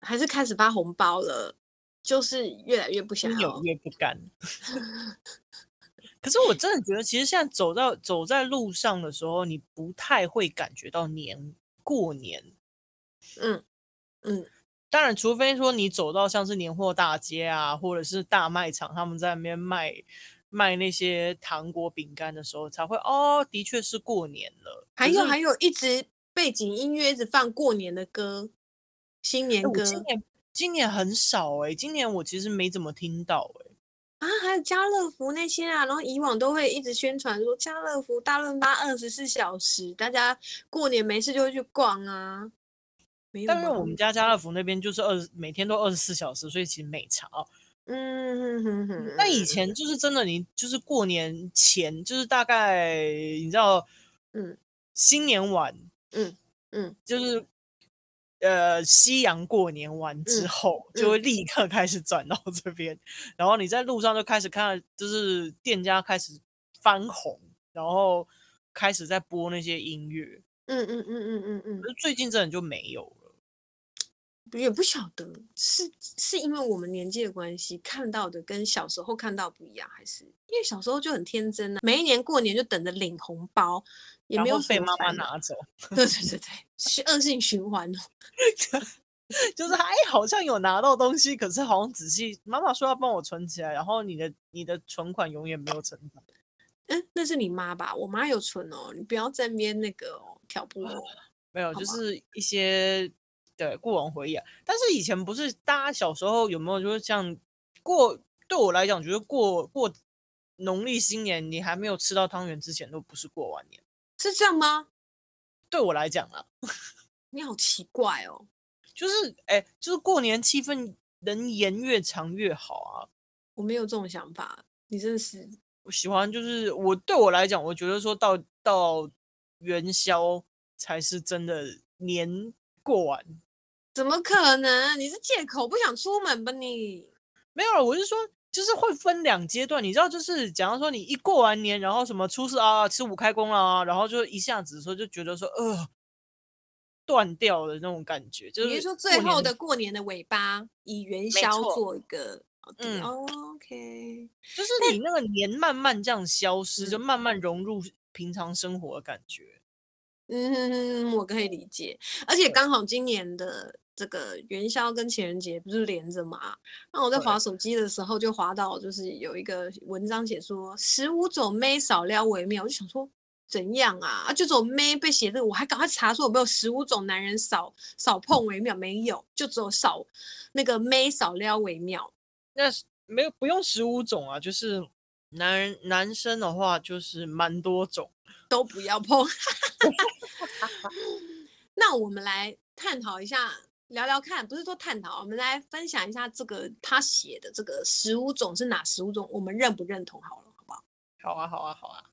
还是开始发红包了？就是越来越不想要，越不敢。可是我真的觉得，其实现在走到走在路上的时候，你不太会感觉到年过年。嗯嗯，当然，除非说你走到像是年货大街啊，或者是大卖场，他们在那边卖。卖那些糖果饼干的时候，才会哦，的确是过年了。还有还有，一直背景音乐一直放过年的歌，新年歌。今年今年很少哎、欸，今年我其实没怎么听到哎、欸。啊，还有家乐福那些啊，然后以往都会一直宣传说家乐福大润发二十四小时，大家过年没事就会去逛啊。但是我们家家乐福那边就是二十每天都二十四小时，所以其实没差。嗯哼哼哼，那以前就是真的，你就是过年前，就是大概你知道，嗯，新年晚，嗯嗯，就是呃，夕阳过年完之后，就会立刻开始转到这边、然后你在路上就开始看，就是店家开始翻红，然后开始在播那些音乐，嗯嗯嗯嗯嗯嗯，最近真的就没有。也不晓得是是因为我们年纪的关系，看到的跟小时候看到不一样，还是因为小时候就很天真呢、啊？每一年过年就等着领红包，也没有被妈妈拿走。对对对对，是恶性循环哦。就是哎，好像有拿到东西，可是好像仔细妈妈说要帮我存起来，然后你的你的存款永远没有成长。嗯，那是你妈吧？我妈有存哦，你不要在那边那个、哦、挑拨我。没有，就是一些。对，过往回忆啊，但是以前不是大家小时候有没有就是像过？对我来讲，觉得过过农历新年，你还没有吃到汤圆之前，都不是过完年，是这样吗？对我来讲啊，你好奇怪哦，就是哎，就是过年气氛能延越长越好啊。我没有这种想法，你真的是我喜欢，就是我对我来讲，我觉得说到到元宵才是真的年过完。怎么可能？你是借口不想出门吧？你没有，我是说，就是会分两阶段。你知道，就是假如说你一过完年，然后什么初四啊、十五开工啊，然后就一下子说就觉得说呃断掉的那种感觉。就是你说最后的过年的尾巴，以元宵做一个嗯，OK，就是你那个年慢慢这样消失，就慢慢融入平常生活的感觉。嗯，我可以理解，而且刚好今年的这个元宵跟情人节不是连着嘛？那我在划手机的时候就划到，就是有一个文章写说十五种妹少撩为妙，我就想说怎样啊？啊，就这种妹被写这个，我还赶快查说有没有十五种男人少少碰为妙，没有，就只有少那个妹少撩为妙。那没有不用十五种啊，就是男人男生的话就是蛮多种。都不要碰。那我们来探讨一下，聊聊看，不是说探讨，我们来分享一下这个他写的这个十五种是哪十五种，我们认不认同？好了，好不好？好啊，好啊，好啊。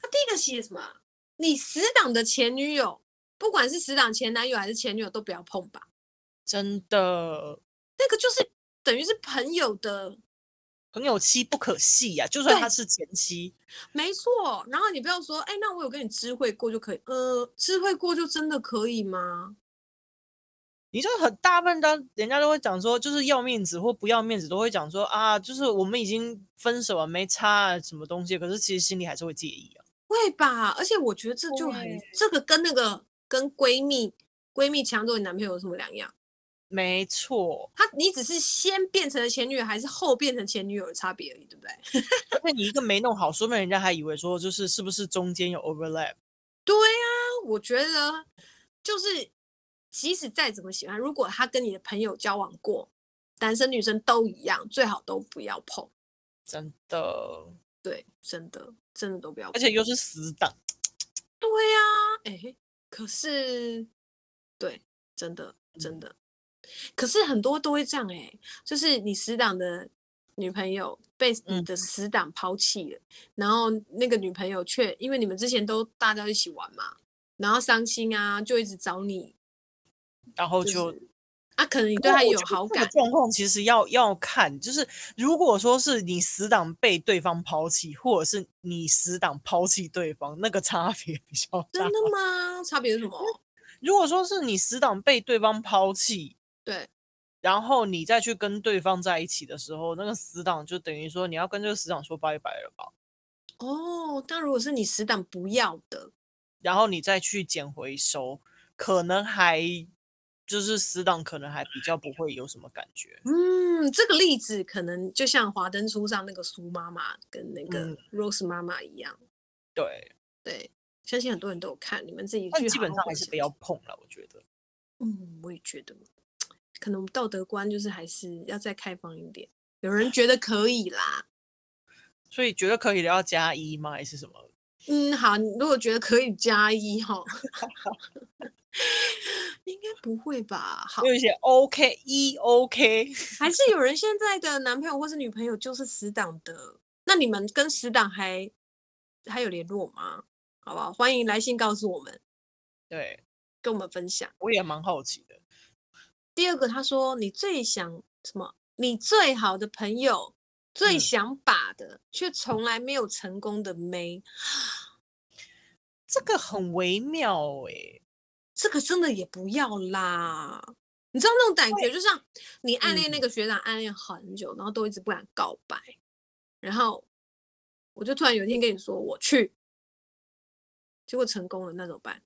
他第一个写什么？你死党的前女友，不管是死党前男友还是前女友，都不要碰吧。真的，那个就是等于是朋友的。朋友妻不可戏呀、啊，就算他是前妻，没错。然后你不要说，哎，那我有跟你知会过就可以，呃，知会过就真的可以吗？你就很大部分的人家都会讲说，就是要面子或不要面子，都会讲说啊，就是我们已经分手了，没差什么东西，可是其实心里还是会介意啊。会吧？而且我觉得这就很，这个跟那个跟闺蜜闺蜜抢走你男朋友有什么两样？没错，他你只是先变成了前女友，还是后变成前女友的差别而已，对不对？那你一个没弄好，说不定人家还以为说就是是不是中间有 overlap？对、啊，我觉得就是即使再怎么喜欢，如果他跟你的朋友交往过，男生女生都一样，最好都不要碰。真的，对，真的真的都不要碰，而且又是死党。对呀、啊，哎，可是对，真的真的。可是很多都会这样哎、欸，就是你死党的女朋友被你的死党抛弃了，嗯、然后那个女朋友却因为你们之前都大家一起玩嘛，然后伤心啊，就一直找你，然后就、就是、啊，可能你对他有好感。状况其实要要看，就是如果说是你死党被对方抛弃，或者是你死党抛弃对方，那个差别比较大。真的吗？差别是什么？如果说是你死党被对方抛弃。对，然后你再去跟对方在一起的时候，那个死党就等于说你要跟这个死党说拜拜了吧？哦，但如果是你死党不要的，然后你再去捡回收，可能还就是死党可能还比较不会有什么感觉。嗯，这个例子可能就像华灯初上那个苏妈妈跟那个 Rose 妈妈一样。嗯、对对，相信很多人都有看，你们自己但基本上还是不要碰了，我觉得。嗯，我也觉得。可能道德观就是还是要再开放一点。有人觉得可以啦，所以觉得可以的要加一吗？还是什么？嗯，好，你如果觉得可以加一哈，应该不会吧？好，有一些 OK 一 OK，还是有人现在的男朋友或是女朋友就是死党的？那你们跟死党还还有联络吗？好不好？欢迎来信告诉我们，对，跟我们分享。我也蛮好奇的。第二个，他说：“你最想什么？你最好的朋友最想把的，嗯、却从来没有成功的妹，这个很微妙哎、欸。这个真的也不要啦。你知道那种感觉，就像你暗恋那个学长，暗恋很久，然后都一直不敢告白，然后我就突然有一天跟你说我去，结果成功了，那怎么办？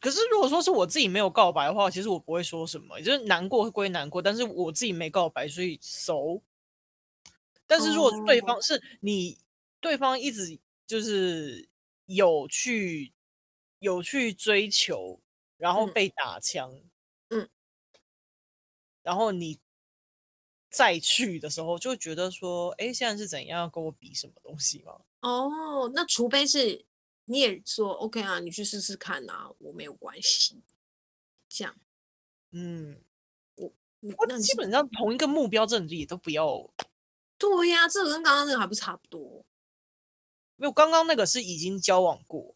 可是如果说是我自己没有告白的话，其实我不会说什么，就是难过归难过，但是我自己没告白，所以熟。但是如果对方是你，oh. 对方一直就是有去有去追求，然后被打枪，嗯，然后你再去的时候，就觉得说，哎，现在是怎样要跟我比什么东西吗？哦，oh, 那除非是你也说 OK 啊，你去试试看啊，我没有关系，这样，嗯，我我基本上同一个目标，真的也都不要。对呀，这个跟刚刚那个还不差不多。没有，刚刚那个是已经交往过。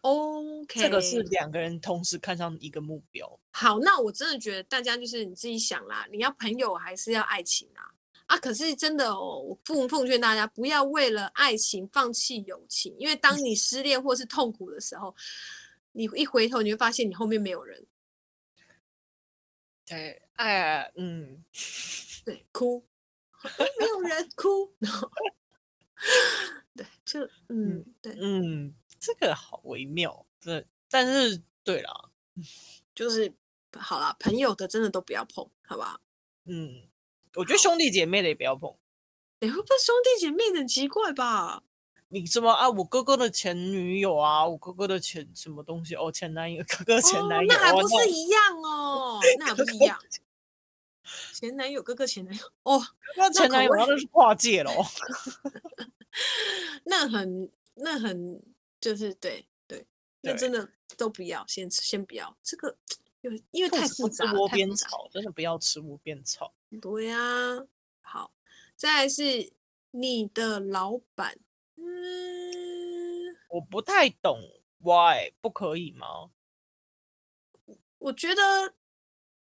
OK，这个是两个人同时看上一个目标。好，那我真的觉得大家就是你自己想啦，你要朋友还是要爱情啊？啊，可是真的哦，我奉奉劝大家不要为了爱情放弃友情，因为当你失恋或是痛苦的时候，你一回头你会发现你后面没有人。对，哎，嗯，对，哭。没有人哭，对，就嗯，对，嗯，这个好微妙，对，但是对了，就是好了，朋友的真的都不要碰，好吧？嗯，我觉得兄弟姐妹的也不要碰。你会不会兄弟姐妹很奇怪吧？你什么啊？我哥哥的前女友啊，我哥哥的前什么东西？哦，前男友，哥哥前男友，那还不是一样哦？那还不是一样？前男友，哥哥前男友，哦，那前男友那都是跨界了，那很，那很，就是对对，那真的都不要，先先不要这个，因为太复杂，吃窝边草，真的不要吃窝边草。对呀，好，再来是你的老板，嗯，我不太懂，why 不可以吗？我觉得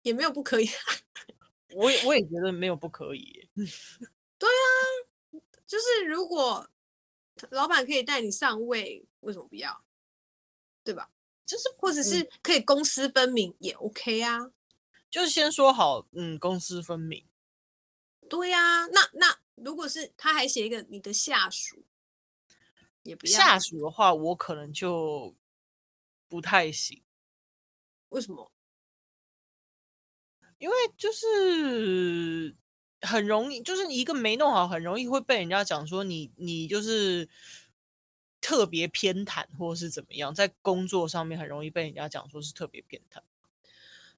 也没有不可以。我也我也觉得没有不可以。对啊，就是如果老板可以带你上位，为什么不要？对吧？就是或者是可以公私分明也 OK 啊。就是先说好，嗯，公私分明。对呀，那那如果是他还写一个你的下属，也不要。下属的话，我可能就不太行。为什么？因为就是很容易，就是一个没弄好，很容易会被人家讲说你你就是特别偏袒，或者是怎么样，在工作上面很容易被人家讲说是特别偏袒。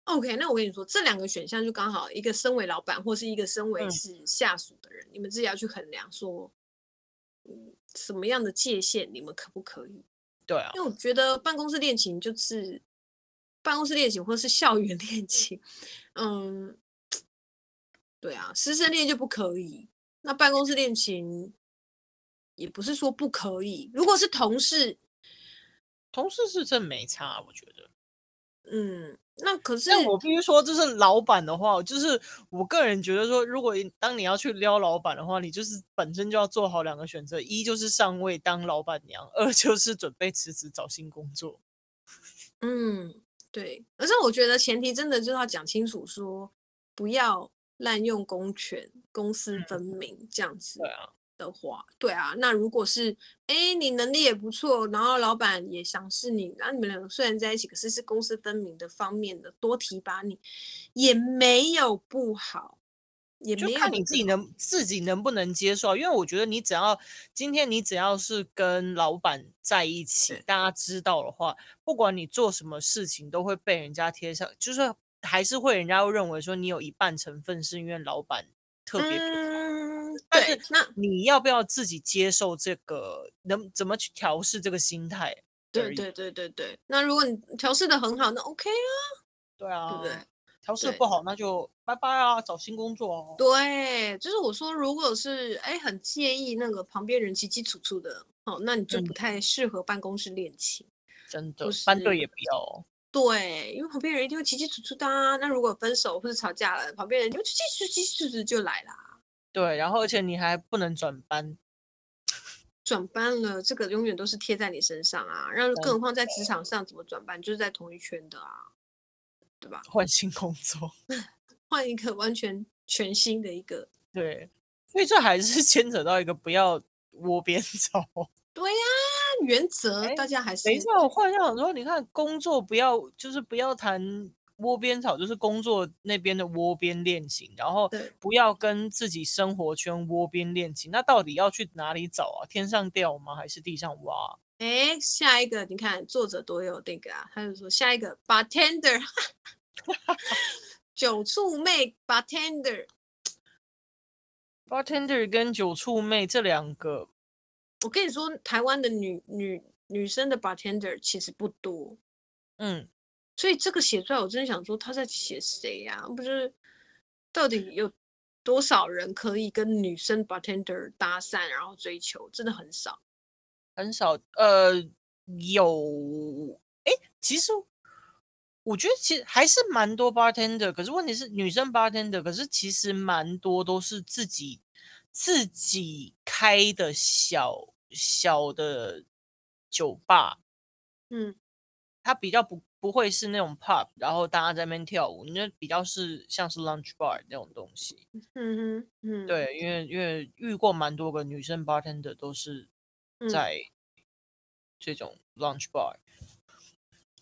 OK，那我跟你说，这两个选项就刚好一个身为老板，或是一个身为是下属的人，嗯、你们自己要去衡量说，嗯，什么样的界限你们可不可以？对啊，因为我觉得办公室恋情就是。办公室恋情或者是校园恋情，嗯，对啊，师生恋就不可以。那办公室恋情也不是说不可以，如果是同事，同事是真没差，我觉得。嗯，那可是我必须说，就是老板的话，就是我个人觉得说，如果当你要去撩老板的话，你就是本身就要做好两个选择：一就是上位当老板娘，二就是准备辞职找新工作。嗯。对，而且我觉得前提真的就是要讲清楚说，说不要滥用公权、公私分明这样子的话，对啊。那如果是哎，你能力也不错，然后老板也赏识你，那你们两个虽然在一起，可是是公私分明的方面的，多提拔你也没有不好。也没有就看你自己能自己能不能接受，因为我觉得你只要今天你只要是跟老板在一起，大家知道的话，不管你做什么事情，都会被人家贴上，就是还是会人家会认为说你有一半成分是因为老板特别。嗯，但是那你要不要自己接受这个？能怎么去调试这个心态？对对对对对。那如果你调试的很好，那 OK 啊。对啊，对不对？调试不好，那就拜拜啊，找新工作哦。对，就是我说，如果是哎很介意那个旁边人清清楚楚的，哦，那你就不太适合办公室恋情。真的，班对也不要哦。对，因为旁边人一定会清清楚楚的啊。那如果分手或者吵架了，旁边人就清清楚楚就来啦。对，然后而且你还不能转班，转班了，这个永远都是贴在你身上啊。然后更何况在职场上怎么转班，就是在同一圈的啊。对吧？换新工作，换一个完全全新的一个。对，所以这还是 牵扯到一个不要窝边草。对呀、啊，原则大家还是。等一下，我换一下我说，你看工作不要，就是不要谈。窝边草就是工作那边的窝边恋情，然后不要跟自己生活圈窝边恋情。那到底要去哪里找啊？天上掉吗？还是地上挖？哎，下一个你看作者多有那个啊，他就说下一个 bartender，酒醋妹 bartender，bartender 跟酒醋妹这两个，我跟你说，台湾的女女女生的 bartender 其实不多，嗯。所以这个写出来，我真的想说他在写谁呀？不是，到底有多少人可以跟女生 bartender 搭讪，然后追求？真的很少，很少。呃，有，哎，其实我觉得其实还是蛮多 bartender，可是问题是女生 bartender，可是其实蛮多都是自己自己开的小小的酒吧，嗯，他比较不。不会是那种 pub，然后大家在那边跳舞，那比较是像是 lunch bar 那种东西。嗯哼，嗯，对，因为因为遇过蛮多个女生 bartender 都是在这种 lunch bar。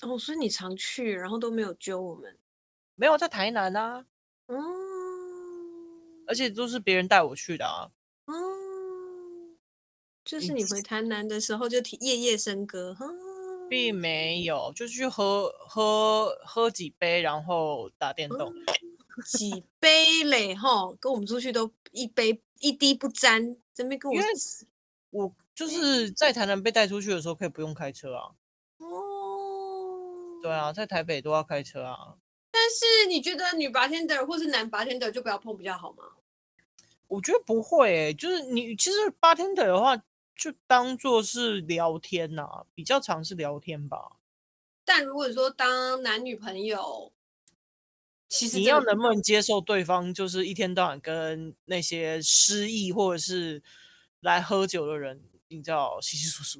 嗯、哦，所以你常去，然后都没有揪我们？没有，在台南啊。哦。而且都是别人带我去的啊。哦。就是你回台南的时候就听夜夜笙歌，哈。并没有，就去喝喝喝几杯，然后打电动。嗯、几杯嘞，哈，跟我们出去都一杯一滴不沾。真没跟我，我就是在台南被带出去的时候，可以不用开车啊。哦，对啊，在台北都要开车啊。但是你觉得女 bartender 或是男 bartender 就不要碰比较好吗？我觉得不会、欸，就是你其实 bartender 的话。就当做是聊天呐、啊，比较常是聊天吧。但如果说当男女朋友，其实你要能不能接受对方就是一天到晚跟那些失意或者是来喝酒的人，你知道，稀稀疏疏。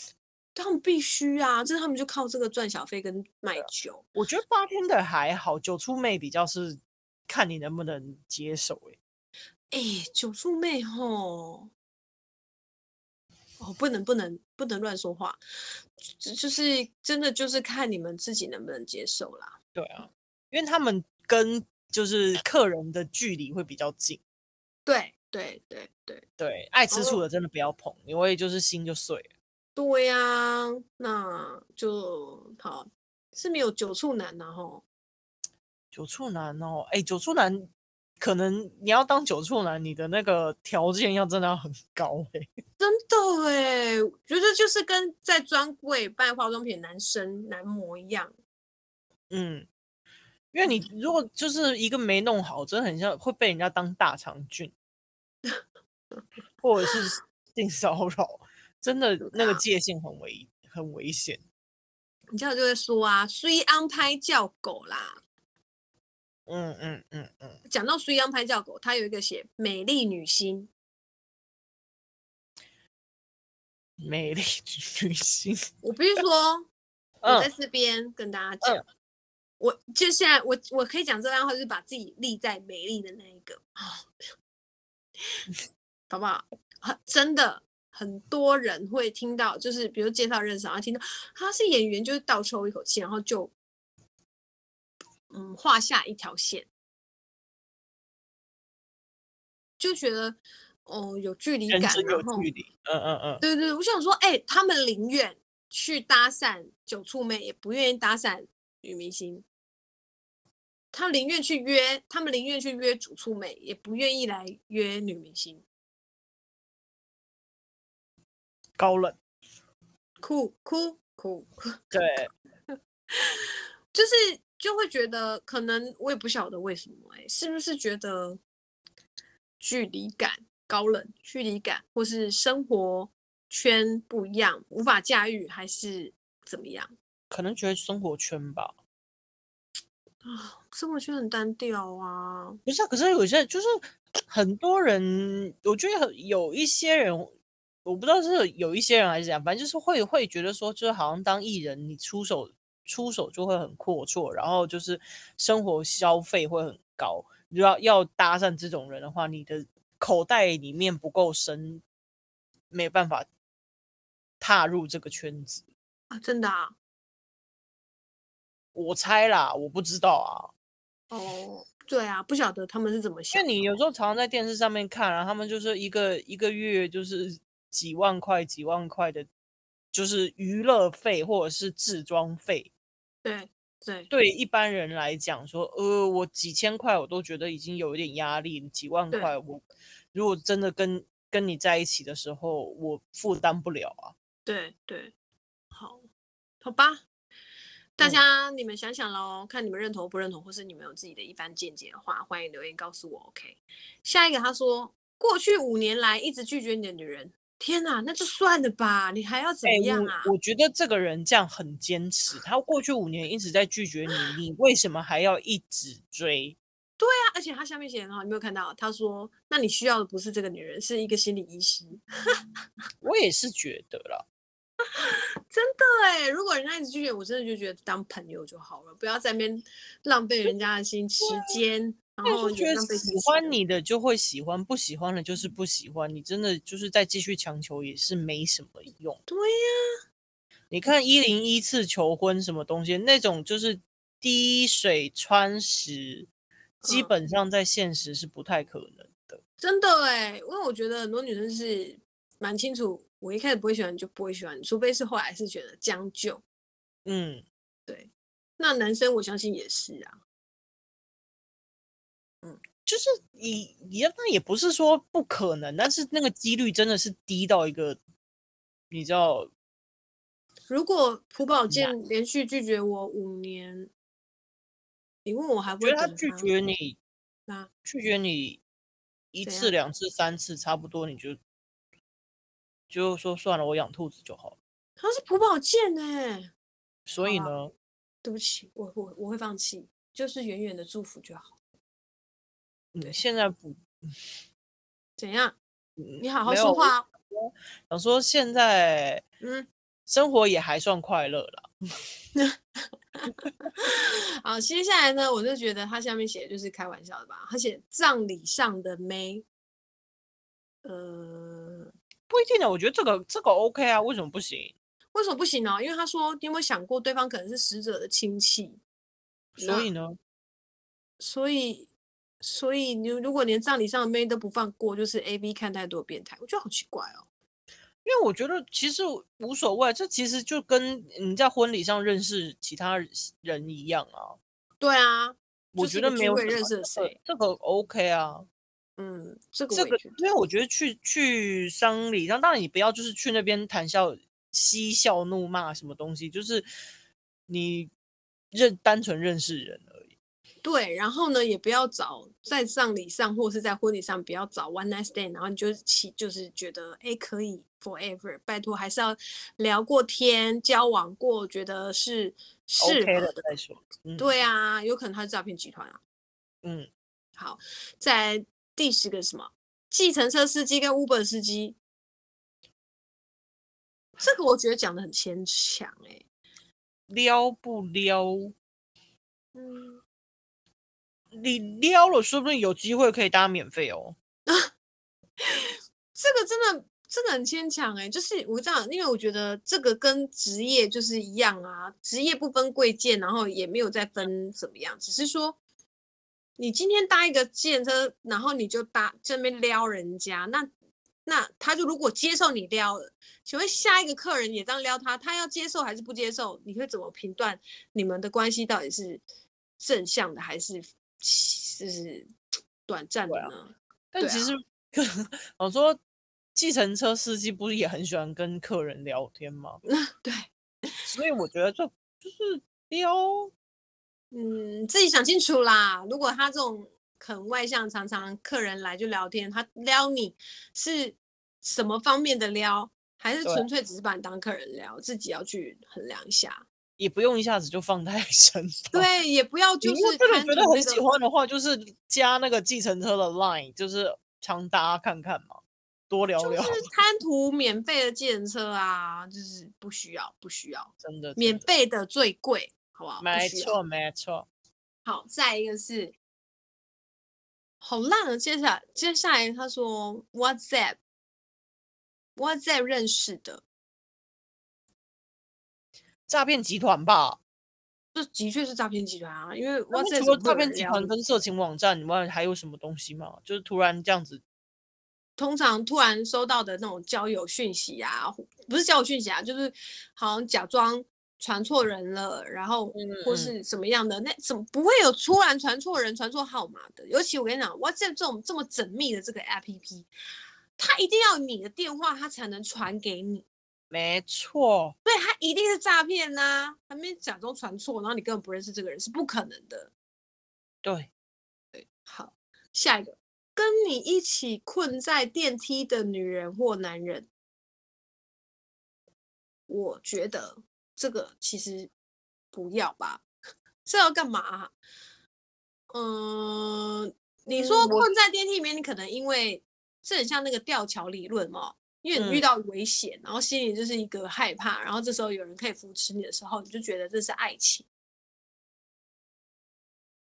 他们必须啊，这他们就靠这个赚小费跟卖酒。我觉得八天的还好，酒醋妹比较是看你能不能接受、欸。哎，哎，酒醋妹吼。哦，不能不能不能乱说话，就就是真的就是看你们自己能不能接受啦。对啊，因为他们跟就是客人的距离会比较近。对对对对对，爱吃醋的真的不要碰，哦、因为就是心就碎了。对呀、啊，那就好，是没有酒醋男然后酒醋男哦，哎，酒醋男。可能你要当酒醋男，你的那个条件要真的要很高哎、欸，真的哎，觉得就是跟在专柜卖化妆品男生男模一样。嗯，因为你如果就是一个没弄好，真的很像会被人家当大肠菌，或者是性骚扰，真的那个界限很危很危险。你这样就会说啊，虽安拍叫狗啦。嗯嗯嗯嗯，讲到水央拍照狗，他有一个写美丽女星，美丽女星。我必须说，我在这边跟大家讲，嗯、我就现在我我可以讲这段话，就是把自己立在美丽的那一个，好不好？很真的很多人会听到，就是比如介绍认识，然后听到他是演员，就是倒抽一口气，然后就。嗯，画下一条线，就觉得哦有距离感，有距离，嗯嗯嗯，对对，我想说，哎、欸，他们宁愿去搭讪九醋妹，也不愿意搭讪女明星。他宁愿去约，他们宁愿去约主醋妹，也不愿意来约女明星。高冷，酷酷酷酷，对，就是。就会觉得可能我也不晓得为什么哎、欸，是不是觉得距离感高冷，距离感，或是生活圈不一样，无法驾驭，还是怎么样？可能觉得生活圈吧。啊，生活圈很单调啊。不是啊，可是有些就是很多人，我觉得有一些人，我不知道是有一些人还是怎样，反正就是会会觉得说，就是好像当艺人，你出手。出手就会很阔绰，然后就是生活消费会很高。要要搭讪这种人的话，你的口袋里面不够深，没办法踏入这个圈子啊！真的啊？我猜啦，我不知道啊。哦，对啊，不晓得他们是怎么想。因为你有时候常常在电视上面看，然后他们就是一个一个月就是几万块、几万块的，就是娱乐费或者是置装费。对对，对一般人来讲说，呃，我几千块我都觉得已经有一点压力，几万块我如果真的跟跟你在一起的时候，我负担不了啊。对对，好，好吧。大家，你们想想喽，嗯、看你们认同不认同，或是你们有自己的一番见解的话，欢迎留言告诉我。OK，下一个他说，过去五年来一直拒绝你的女人，天哪，那就算了吧，你还要怎么样啊？欸、我，我觉得这个人这样很坚持，他过去五年一直在拒绝你，你为什么还要一直追？对啊，而且他下面写的很好，你没有看到？他说，那你需要的不是这个女人，是一个心理医师。我也是觉得了。真的哎，如果人家一直拒绝我，真的就觉得当朋友就好了，不要在那边浪费人家的心时间。然后觉得喜欢你的就会喜欢，不喜欢的就是不喜欢。你真的就是再继续强求也是没什么用。对呀，你看一零一次求婚什么东西，那种就是滴水穿石，基本上在现实是不太可能的。真的哎，因为我觉得很多女生是蛮清楚。我一开始不会喜欢，就不会喜欢，除非是后来是觉得将就。嗯，对。那男生我相信也是啊。嗯，就是你，你那也不是说不可能，但是那个几率真的是低到一个，你知道。如果朴宝剑连续拒绝我五年，你问我还不会觉得他拒绝你？那拒绝你一次、两次、三次，差不多你就。就说算了，我养兔子就好了。他是朴宝剑哎，所以呢，对不起，我我我会放弃，就是远远的祝福就好。对，现在不怎样？你好好说话。想说现在，嗯，生活也还算快乐了。好，接下来呢，我就觉得他下面写的就是开玩笑的吧。他写葬礼上的妹，呃。不一定的，我觉得这个这个 OK 啊，为什么不行？为什么不行呢？因为他说，你有没有想过对方可能是死者的亲戚？所以呢？所以，所以你如果连葬礼上的妹都不放过，就是 AV 看太多变态，我觉得好奇怪哦。因为我觉得其实无所谓，这其实就跟你在婚礼上认识其他人一样啊。对啊，我觉得没有认识谁，这个 OK 啊。嗯，这个这个，因为我觉得去去丧礼上，当然你不要就是去那边谈笑嬉笑怒骂什么东西，就是你认单纯认识人。对，然后呢，也不要找在葬礼上或是在婚礼上不要找 one night stand，然后你就起就是觉得哎可以 forever，拜托还是要聊过天交往过，觉得是适合的再说。嗯、对啊，有可能他是诈骗集团啊。嗯，好，在。第十个什么？计程车司机跟 Uber 司机，这个我觉得讲的很牵强哎，撩不撩？嗯，你撩了，说不定有机会可以搭免费哦。这个真的真的很牵强哎，就是我这样，因为我觉得这个跟职业就是一样啊，职业不分贵贱，然后也没有再分怎么样，只是说。你今天搭一个计程车，然后你就搭这边撩人家，那那他就如果接受你撩了，请问下一个客人也这样撩他，他要接受还是不接受？你会怎么评断你们的关系到底是正向的还是是短暂的呢？啊、但其实，我、啊、说计程车司机不是也很喜欢跟客人聊天吗？对，所以我觉得这就是撩。嗯，自己想清楚啦。如果他这种很外向，常常客人来就聊天，他撩你是什么方面的撩，还是纯粹只是把你当客人聊？自己要去衡量一下。也不用一下子就放太 深。对，也不要就是。真的觉得很喜欢的话，就是加那个计程车的 line，就是常搭看看嘛。多聊聊，就是贪图免费的计程车啊，就是不需要，不需要，真的，免费的最贵，好不好？没错，没错。好，再一个是，好烂啊！接下来，接下来他说 WhatsApp，WhatsApp WhatsApp 认识的诈骗集团吧？这的确是诈骗集团啊！因为 WhatsApp 除了诈骗集团跟色情网站以外，还有什么东西吗？就是突然这样子。通常突然收到的那种交友讯息啊，不是交友讯息啊，就是好像假装传错人了，然后或是什么样的，那怎么不会有突然传错人、传错号码的？尤其我跟你讲，WhatsApp 这种这么缜密的这个 APP，它一定要你的电话，它才能传给你。没错，对，他一定是诈骗呐！还没假装传错，然后你根本不认识这个人，是不可能的。对，对，好，下一个。跟你一起困在电梯的女人或男人，我觉得这个其实不要吧，这要干嘛啊？嗯，你说困在电梯里面，你可能因为这很像那个吊桥理论嘛，因为你遇到危险，然后心里就是一个害怕，然后这时候有人可以扶持你的时候，你就觉得这是爱情。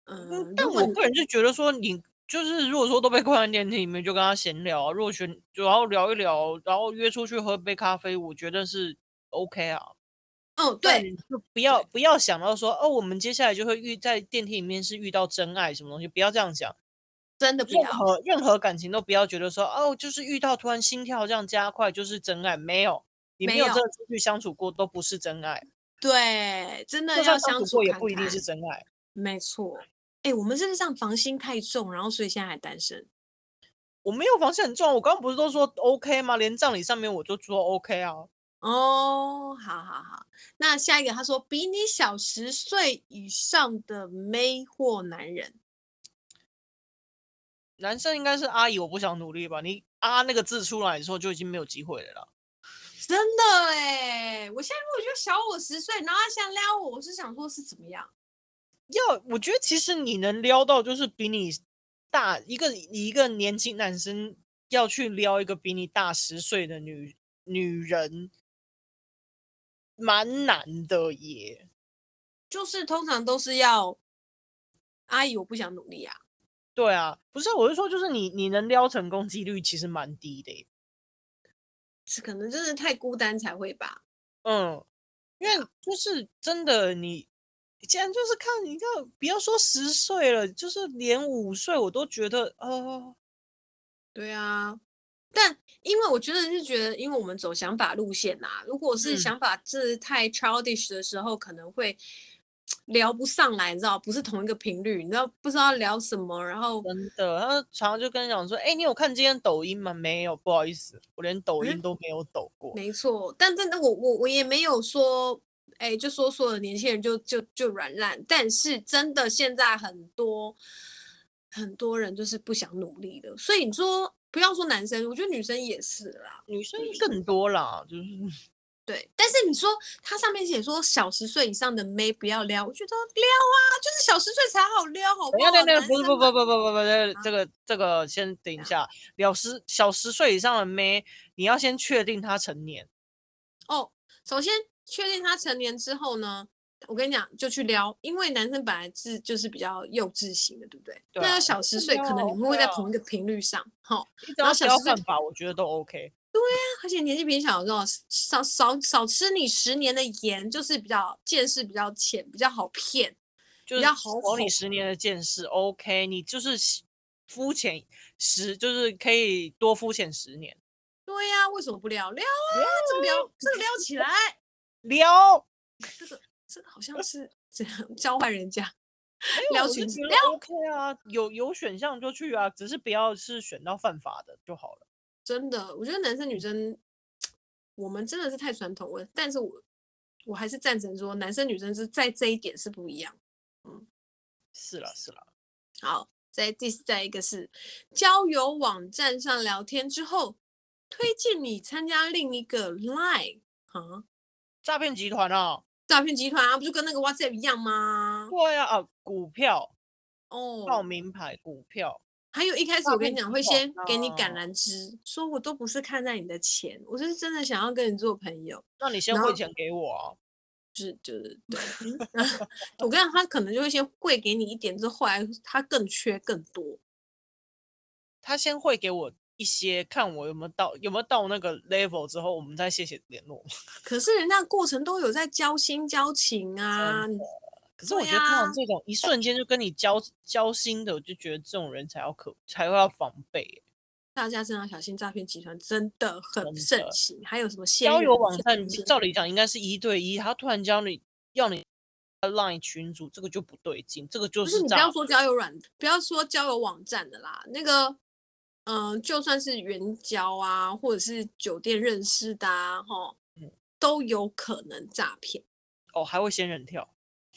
嗯，但我个人就觉得说你。就是如果说都被困在电梯里面，就跟他闲聊啊。如果选，然后聊一聊，然后约出去喝杯咖啡，我觉得是 OK 啊。哦，对，就不要不要想到说哦，我们接下来就会遇在电梯里面是遇到真爱什么东西，不要这样想。真的不要。任何任何感情都不要觉得说哦，就是遇到突然心跳这样加快就是真爱，没有，你没有真的出去相处过都不是真爱。对，真的要相处过也不一定是真爱。没错。哎、欸，我们是不是这样防心太重，然后所以现在还单身？我没有防心很重，我刚刚不是都说 OK 吗？连葬礼上面我就说 OK 啊。哦，好好好，那下一个他说比你小十岁以上的妹或男人，男生应该是阿姨，我不想努力吧？你啊那个字出来的时候就已经没有机会了啦。真的哎，我现在如果觉得小我十岁，然后他想撩我，我是想说是怎么样？要我觉得其实你能撩到，就是比你大一个一个年轻男生要去撩一个比你大十岁的女女人，蛮难的耶。就是通常都是要阿姨，我不想努力啊。对啊，不是，我是说，就是你你能撩成功几率其实蛮低的耶。是可能真的太孤单才会吧。嗯，因为就是真的你。既然就是看你看，不要说十岁了，就是连五岁我都觉得，哦，对啊。但因为我觉得是觉得，因为我们走想法路线呐、啊，如果是想法是太 childish 的时候，嗯、可能会聊不上来，你知道，不是同一个频率，你知道，不知道聊什么，然后真的，他常常就跟你讲说，哎、欸，你有看今天抖音吗？没有，不好意思，我连抖音都没有抖过。没错，但真的，我我我也没有说。哎，就说所有的年轻人就就就软烂，但是真的现在很多很多人就是不想努力的，所以你说不要说男生，我觉得女生也是啦，女生更多啦，就是对。但是你说它上面写说小十岁以上的妹不要撩，我觉得撩啊，就是小十岁才好撩，好不好？对对对，不不不不不不不，这这个这个先等一下，撩十小十岁以上的妹，你要先确定她成年。哦，首先。确定她成年之后呢，我跟你讲，就去撩，因为男生本来是就是比较幼稚型的，对不对？对啊、那小十岁，可能你们会在同一个频率上，好、啊。然后小十岁吧，我觉得都 OK。对呀、啊，而且年纪比你小的时候，少少少吃你十年的盐，就是比较见识比较浅，比较好骗，就是、比较好哄你十年的见识 OK，你就是肤浅十，就是可以多肤浅十年。对呀、啊，为什么不撩撩啊？这个撩，这个撩起来。撩，这个这个好像是这样教坏人家，撩裙子撩 OK 啊，有有选项就去啊，只是不要是选到犯法的就好了。真的，我觉得男生女生，我们真的是太传统了，但是我我还是赞成说，男生女生是在这一点是不一样。嗯，是了是了。好，在第再一个是交友网站上聊天之后，推荐你参加另一个 Line 啊。诈骗集团啊！诈骗集团啊，不就跟那个 WhatsApp 一样吗？对啊，啊，股票哦，报名牌股票，还有一开始我跟你讲，会先给你橄哦榄枝，说我都不是看在你的钱，我是真的想要跟你做朋友。那你先汇钱给我啊。就是就是对，嗯 我跟你讲，他可能就会先汇给你一点，之后后来他更缺更多。他先汇给我一些，看我有没有到有没有到那个 level 之后，我们再谢谢联络。可是人家过程都有在交心交情啊，可是我觉得通常这种一瞬间就跟你交交心的，我就觉得这种人才要可才会要防备。大家真的要小心，诈骗集团真的很盛行。还有什么交友网站，照理讲应该是一对一，他突然教你要你 line 群组，这个就不对劲，这个就不是是你不要说交友软，不要说交友网站的啦，那个，嗯、呃，就算是援交啊，或者是酒店认识的啊，哈，都有可能诈骗。哦，还会仙人跳。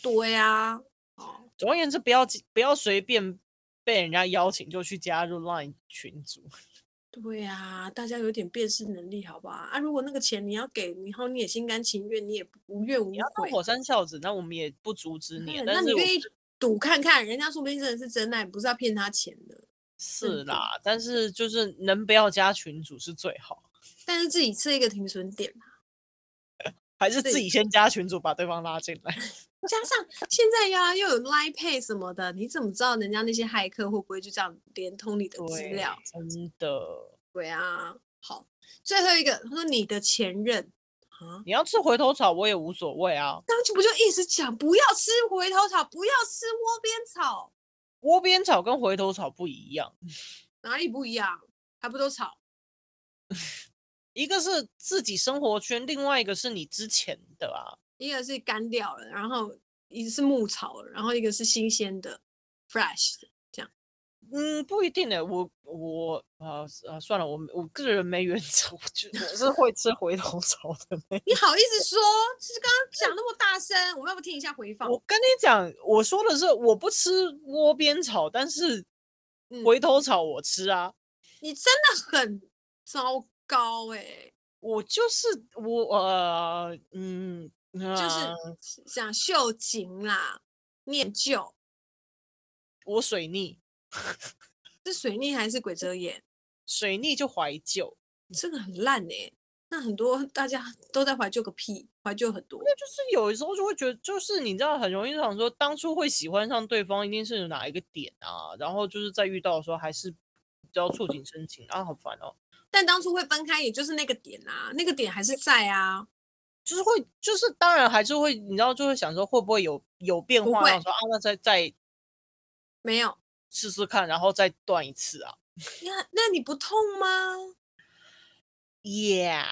对啊，哦，总而言之，不要不要随便被人家邀请就去加入 line 群组。对啊，大家有点辨识能力，好不好？啊，如果那个钱你要给，然后你也心甘情愿，你也无怨无你要当悔，火山孝子，那我们也不阻止你。那你愿意赌看看，人家说不定真的是真爱，不是要骗他钱的。是啦，但是就是能不要加群主是最好，但是自己设一个停损点 还是自己先加群主把对方拉进来。加上现在呀，又有 Line Pay 什么的，你怎么知道人家那些骇客会不会就这样连通你的资料？真的。对啊，好，最后一个他说你的前任啊，你要吃回头草我也无所谓啊。刚就不就一直讲不要吃回头草，不要吃窝边草。窝边草跟回头草不一样，哪里不一样？还不都草？一个是自己生活圈，另外一个是你之前的啊。一个是干掉了，然后一个是牧草了，然后一个是新鲜的，fresh 的这样。嗯，不一定呢。我我啊啊，算了，我我个人没原则，我就我是会吃回头草的。你好意思说？就是刚刚讲那么大声，我们要不听一下回放？我跟你讲，我说的是我不吃窝边草，但是回头草我吃啊。嗯、你真的很糟糕哎、欸！我就是我呃嗯。就是想秀景啦，念旧。我水逆，是水逆还是鬼遮眼？水逆就怀旧，这个很烂哎、欸。那很多大家都在怀旧个屁，怀旧很多。那就是有的时候就会觉得，就是你知道，很容易想说，当初会喜欢上对方，一定是有哪一个点啊，然后就是在遇到的时候，还是比较触景生情啊，好烦哦。但当初会分开，也就是那个点啊，那个点还是在啊。就是会，就是当然还是会，你知道，就会想说会不会有有变化，然后说啊，那再再没有试试看，然后再断一次啊。那那你不痛吗？Yeah，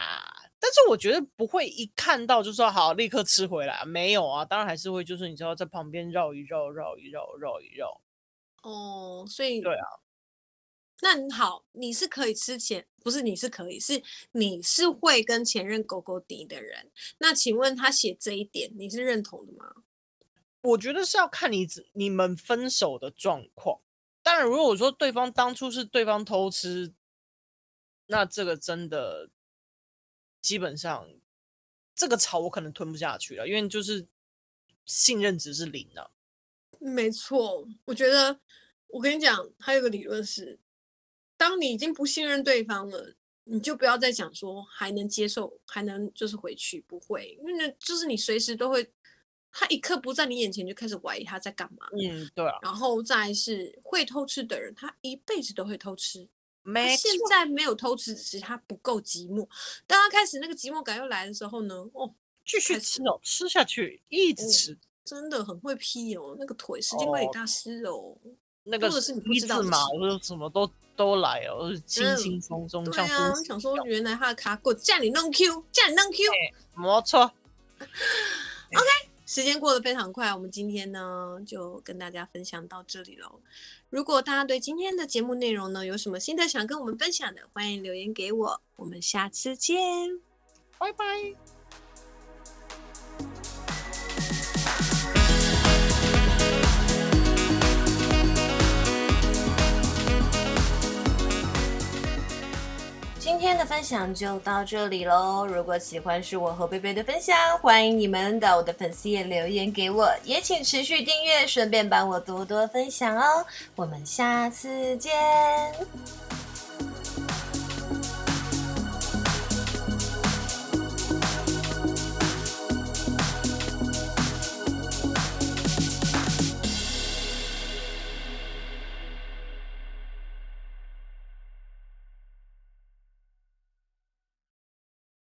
但是我觉得不会一看到就说好立刻吃回来，没有啊，当然还是会，就是你知道在旁边绕一绕，绕一绕，绕一绕。哦，所以对啊。那你好，你是可以吃前，不是你是可以，是你是会跟前任勾勾滴的人。那请问他写这一点，你是认同的吗？我觉得是要看你你们分手的状况。当然，如果说对方当初是对方偷吃，那这个真的基本上这个草我可能吞不下去了，因为就是信任值是零的。没错，我觉得我跟你讲，还有个理论是。当你已经不信任对方了，你就不要再讲说还能接受，还能就是回去，不会，因为就是你随时都会，他一刻不在你眼前就开始怀疑他在干嘛。嗯，对啊。然后再是会偷吃的人，他一辈子都会偷吃。没错。现在没有偷吃，只是他不够寂寞。当他开始那个寂寞感又来的时候呢，哦，继续吃哦，吃下去，一直吃，哦、真的很会劈哦，那个腿时间管理大师哦。哦那个是你不知道嘛，或者什么都都来哦，轻轻松松。对啊，我想说原来他的卡过叫你弄 Q，叫你弄 Q，没错。OK，时间过得非常快，我们今天呢就跟大家分享到这里喽。如果大家对今天的节目内容呢有什么心得想跟我们分享的，欢迎留言给我。我们下次见，拜拜。今天的分享就到这里喽。如果喜欢是我和贝贝的分享，欢迎你们到我的粉丝页留言给我，也请持续订阅，顺便帮我多多分享哦。我们下次见。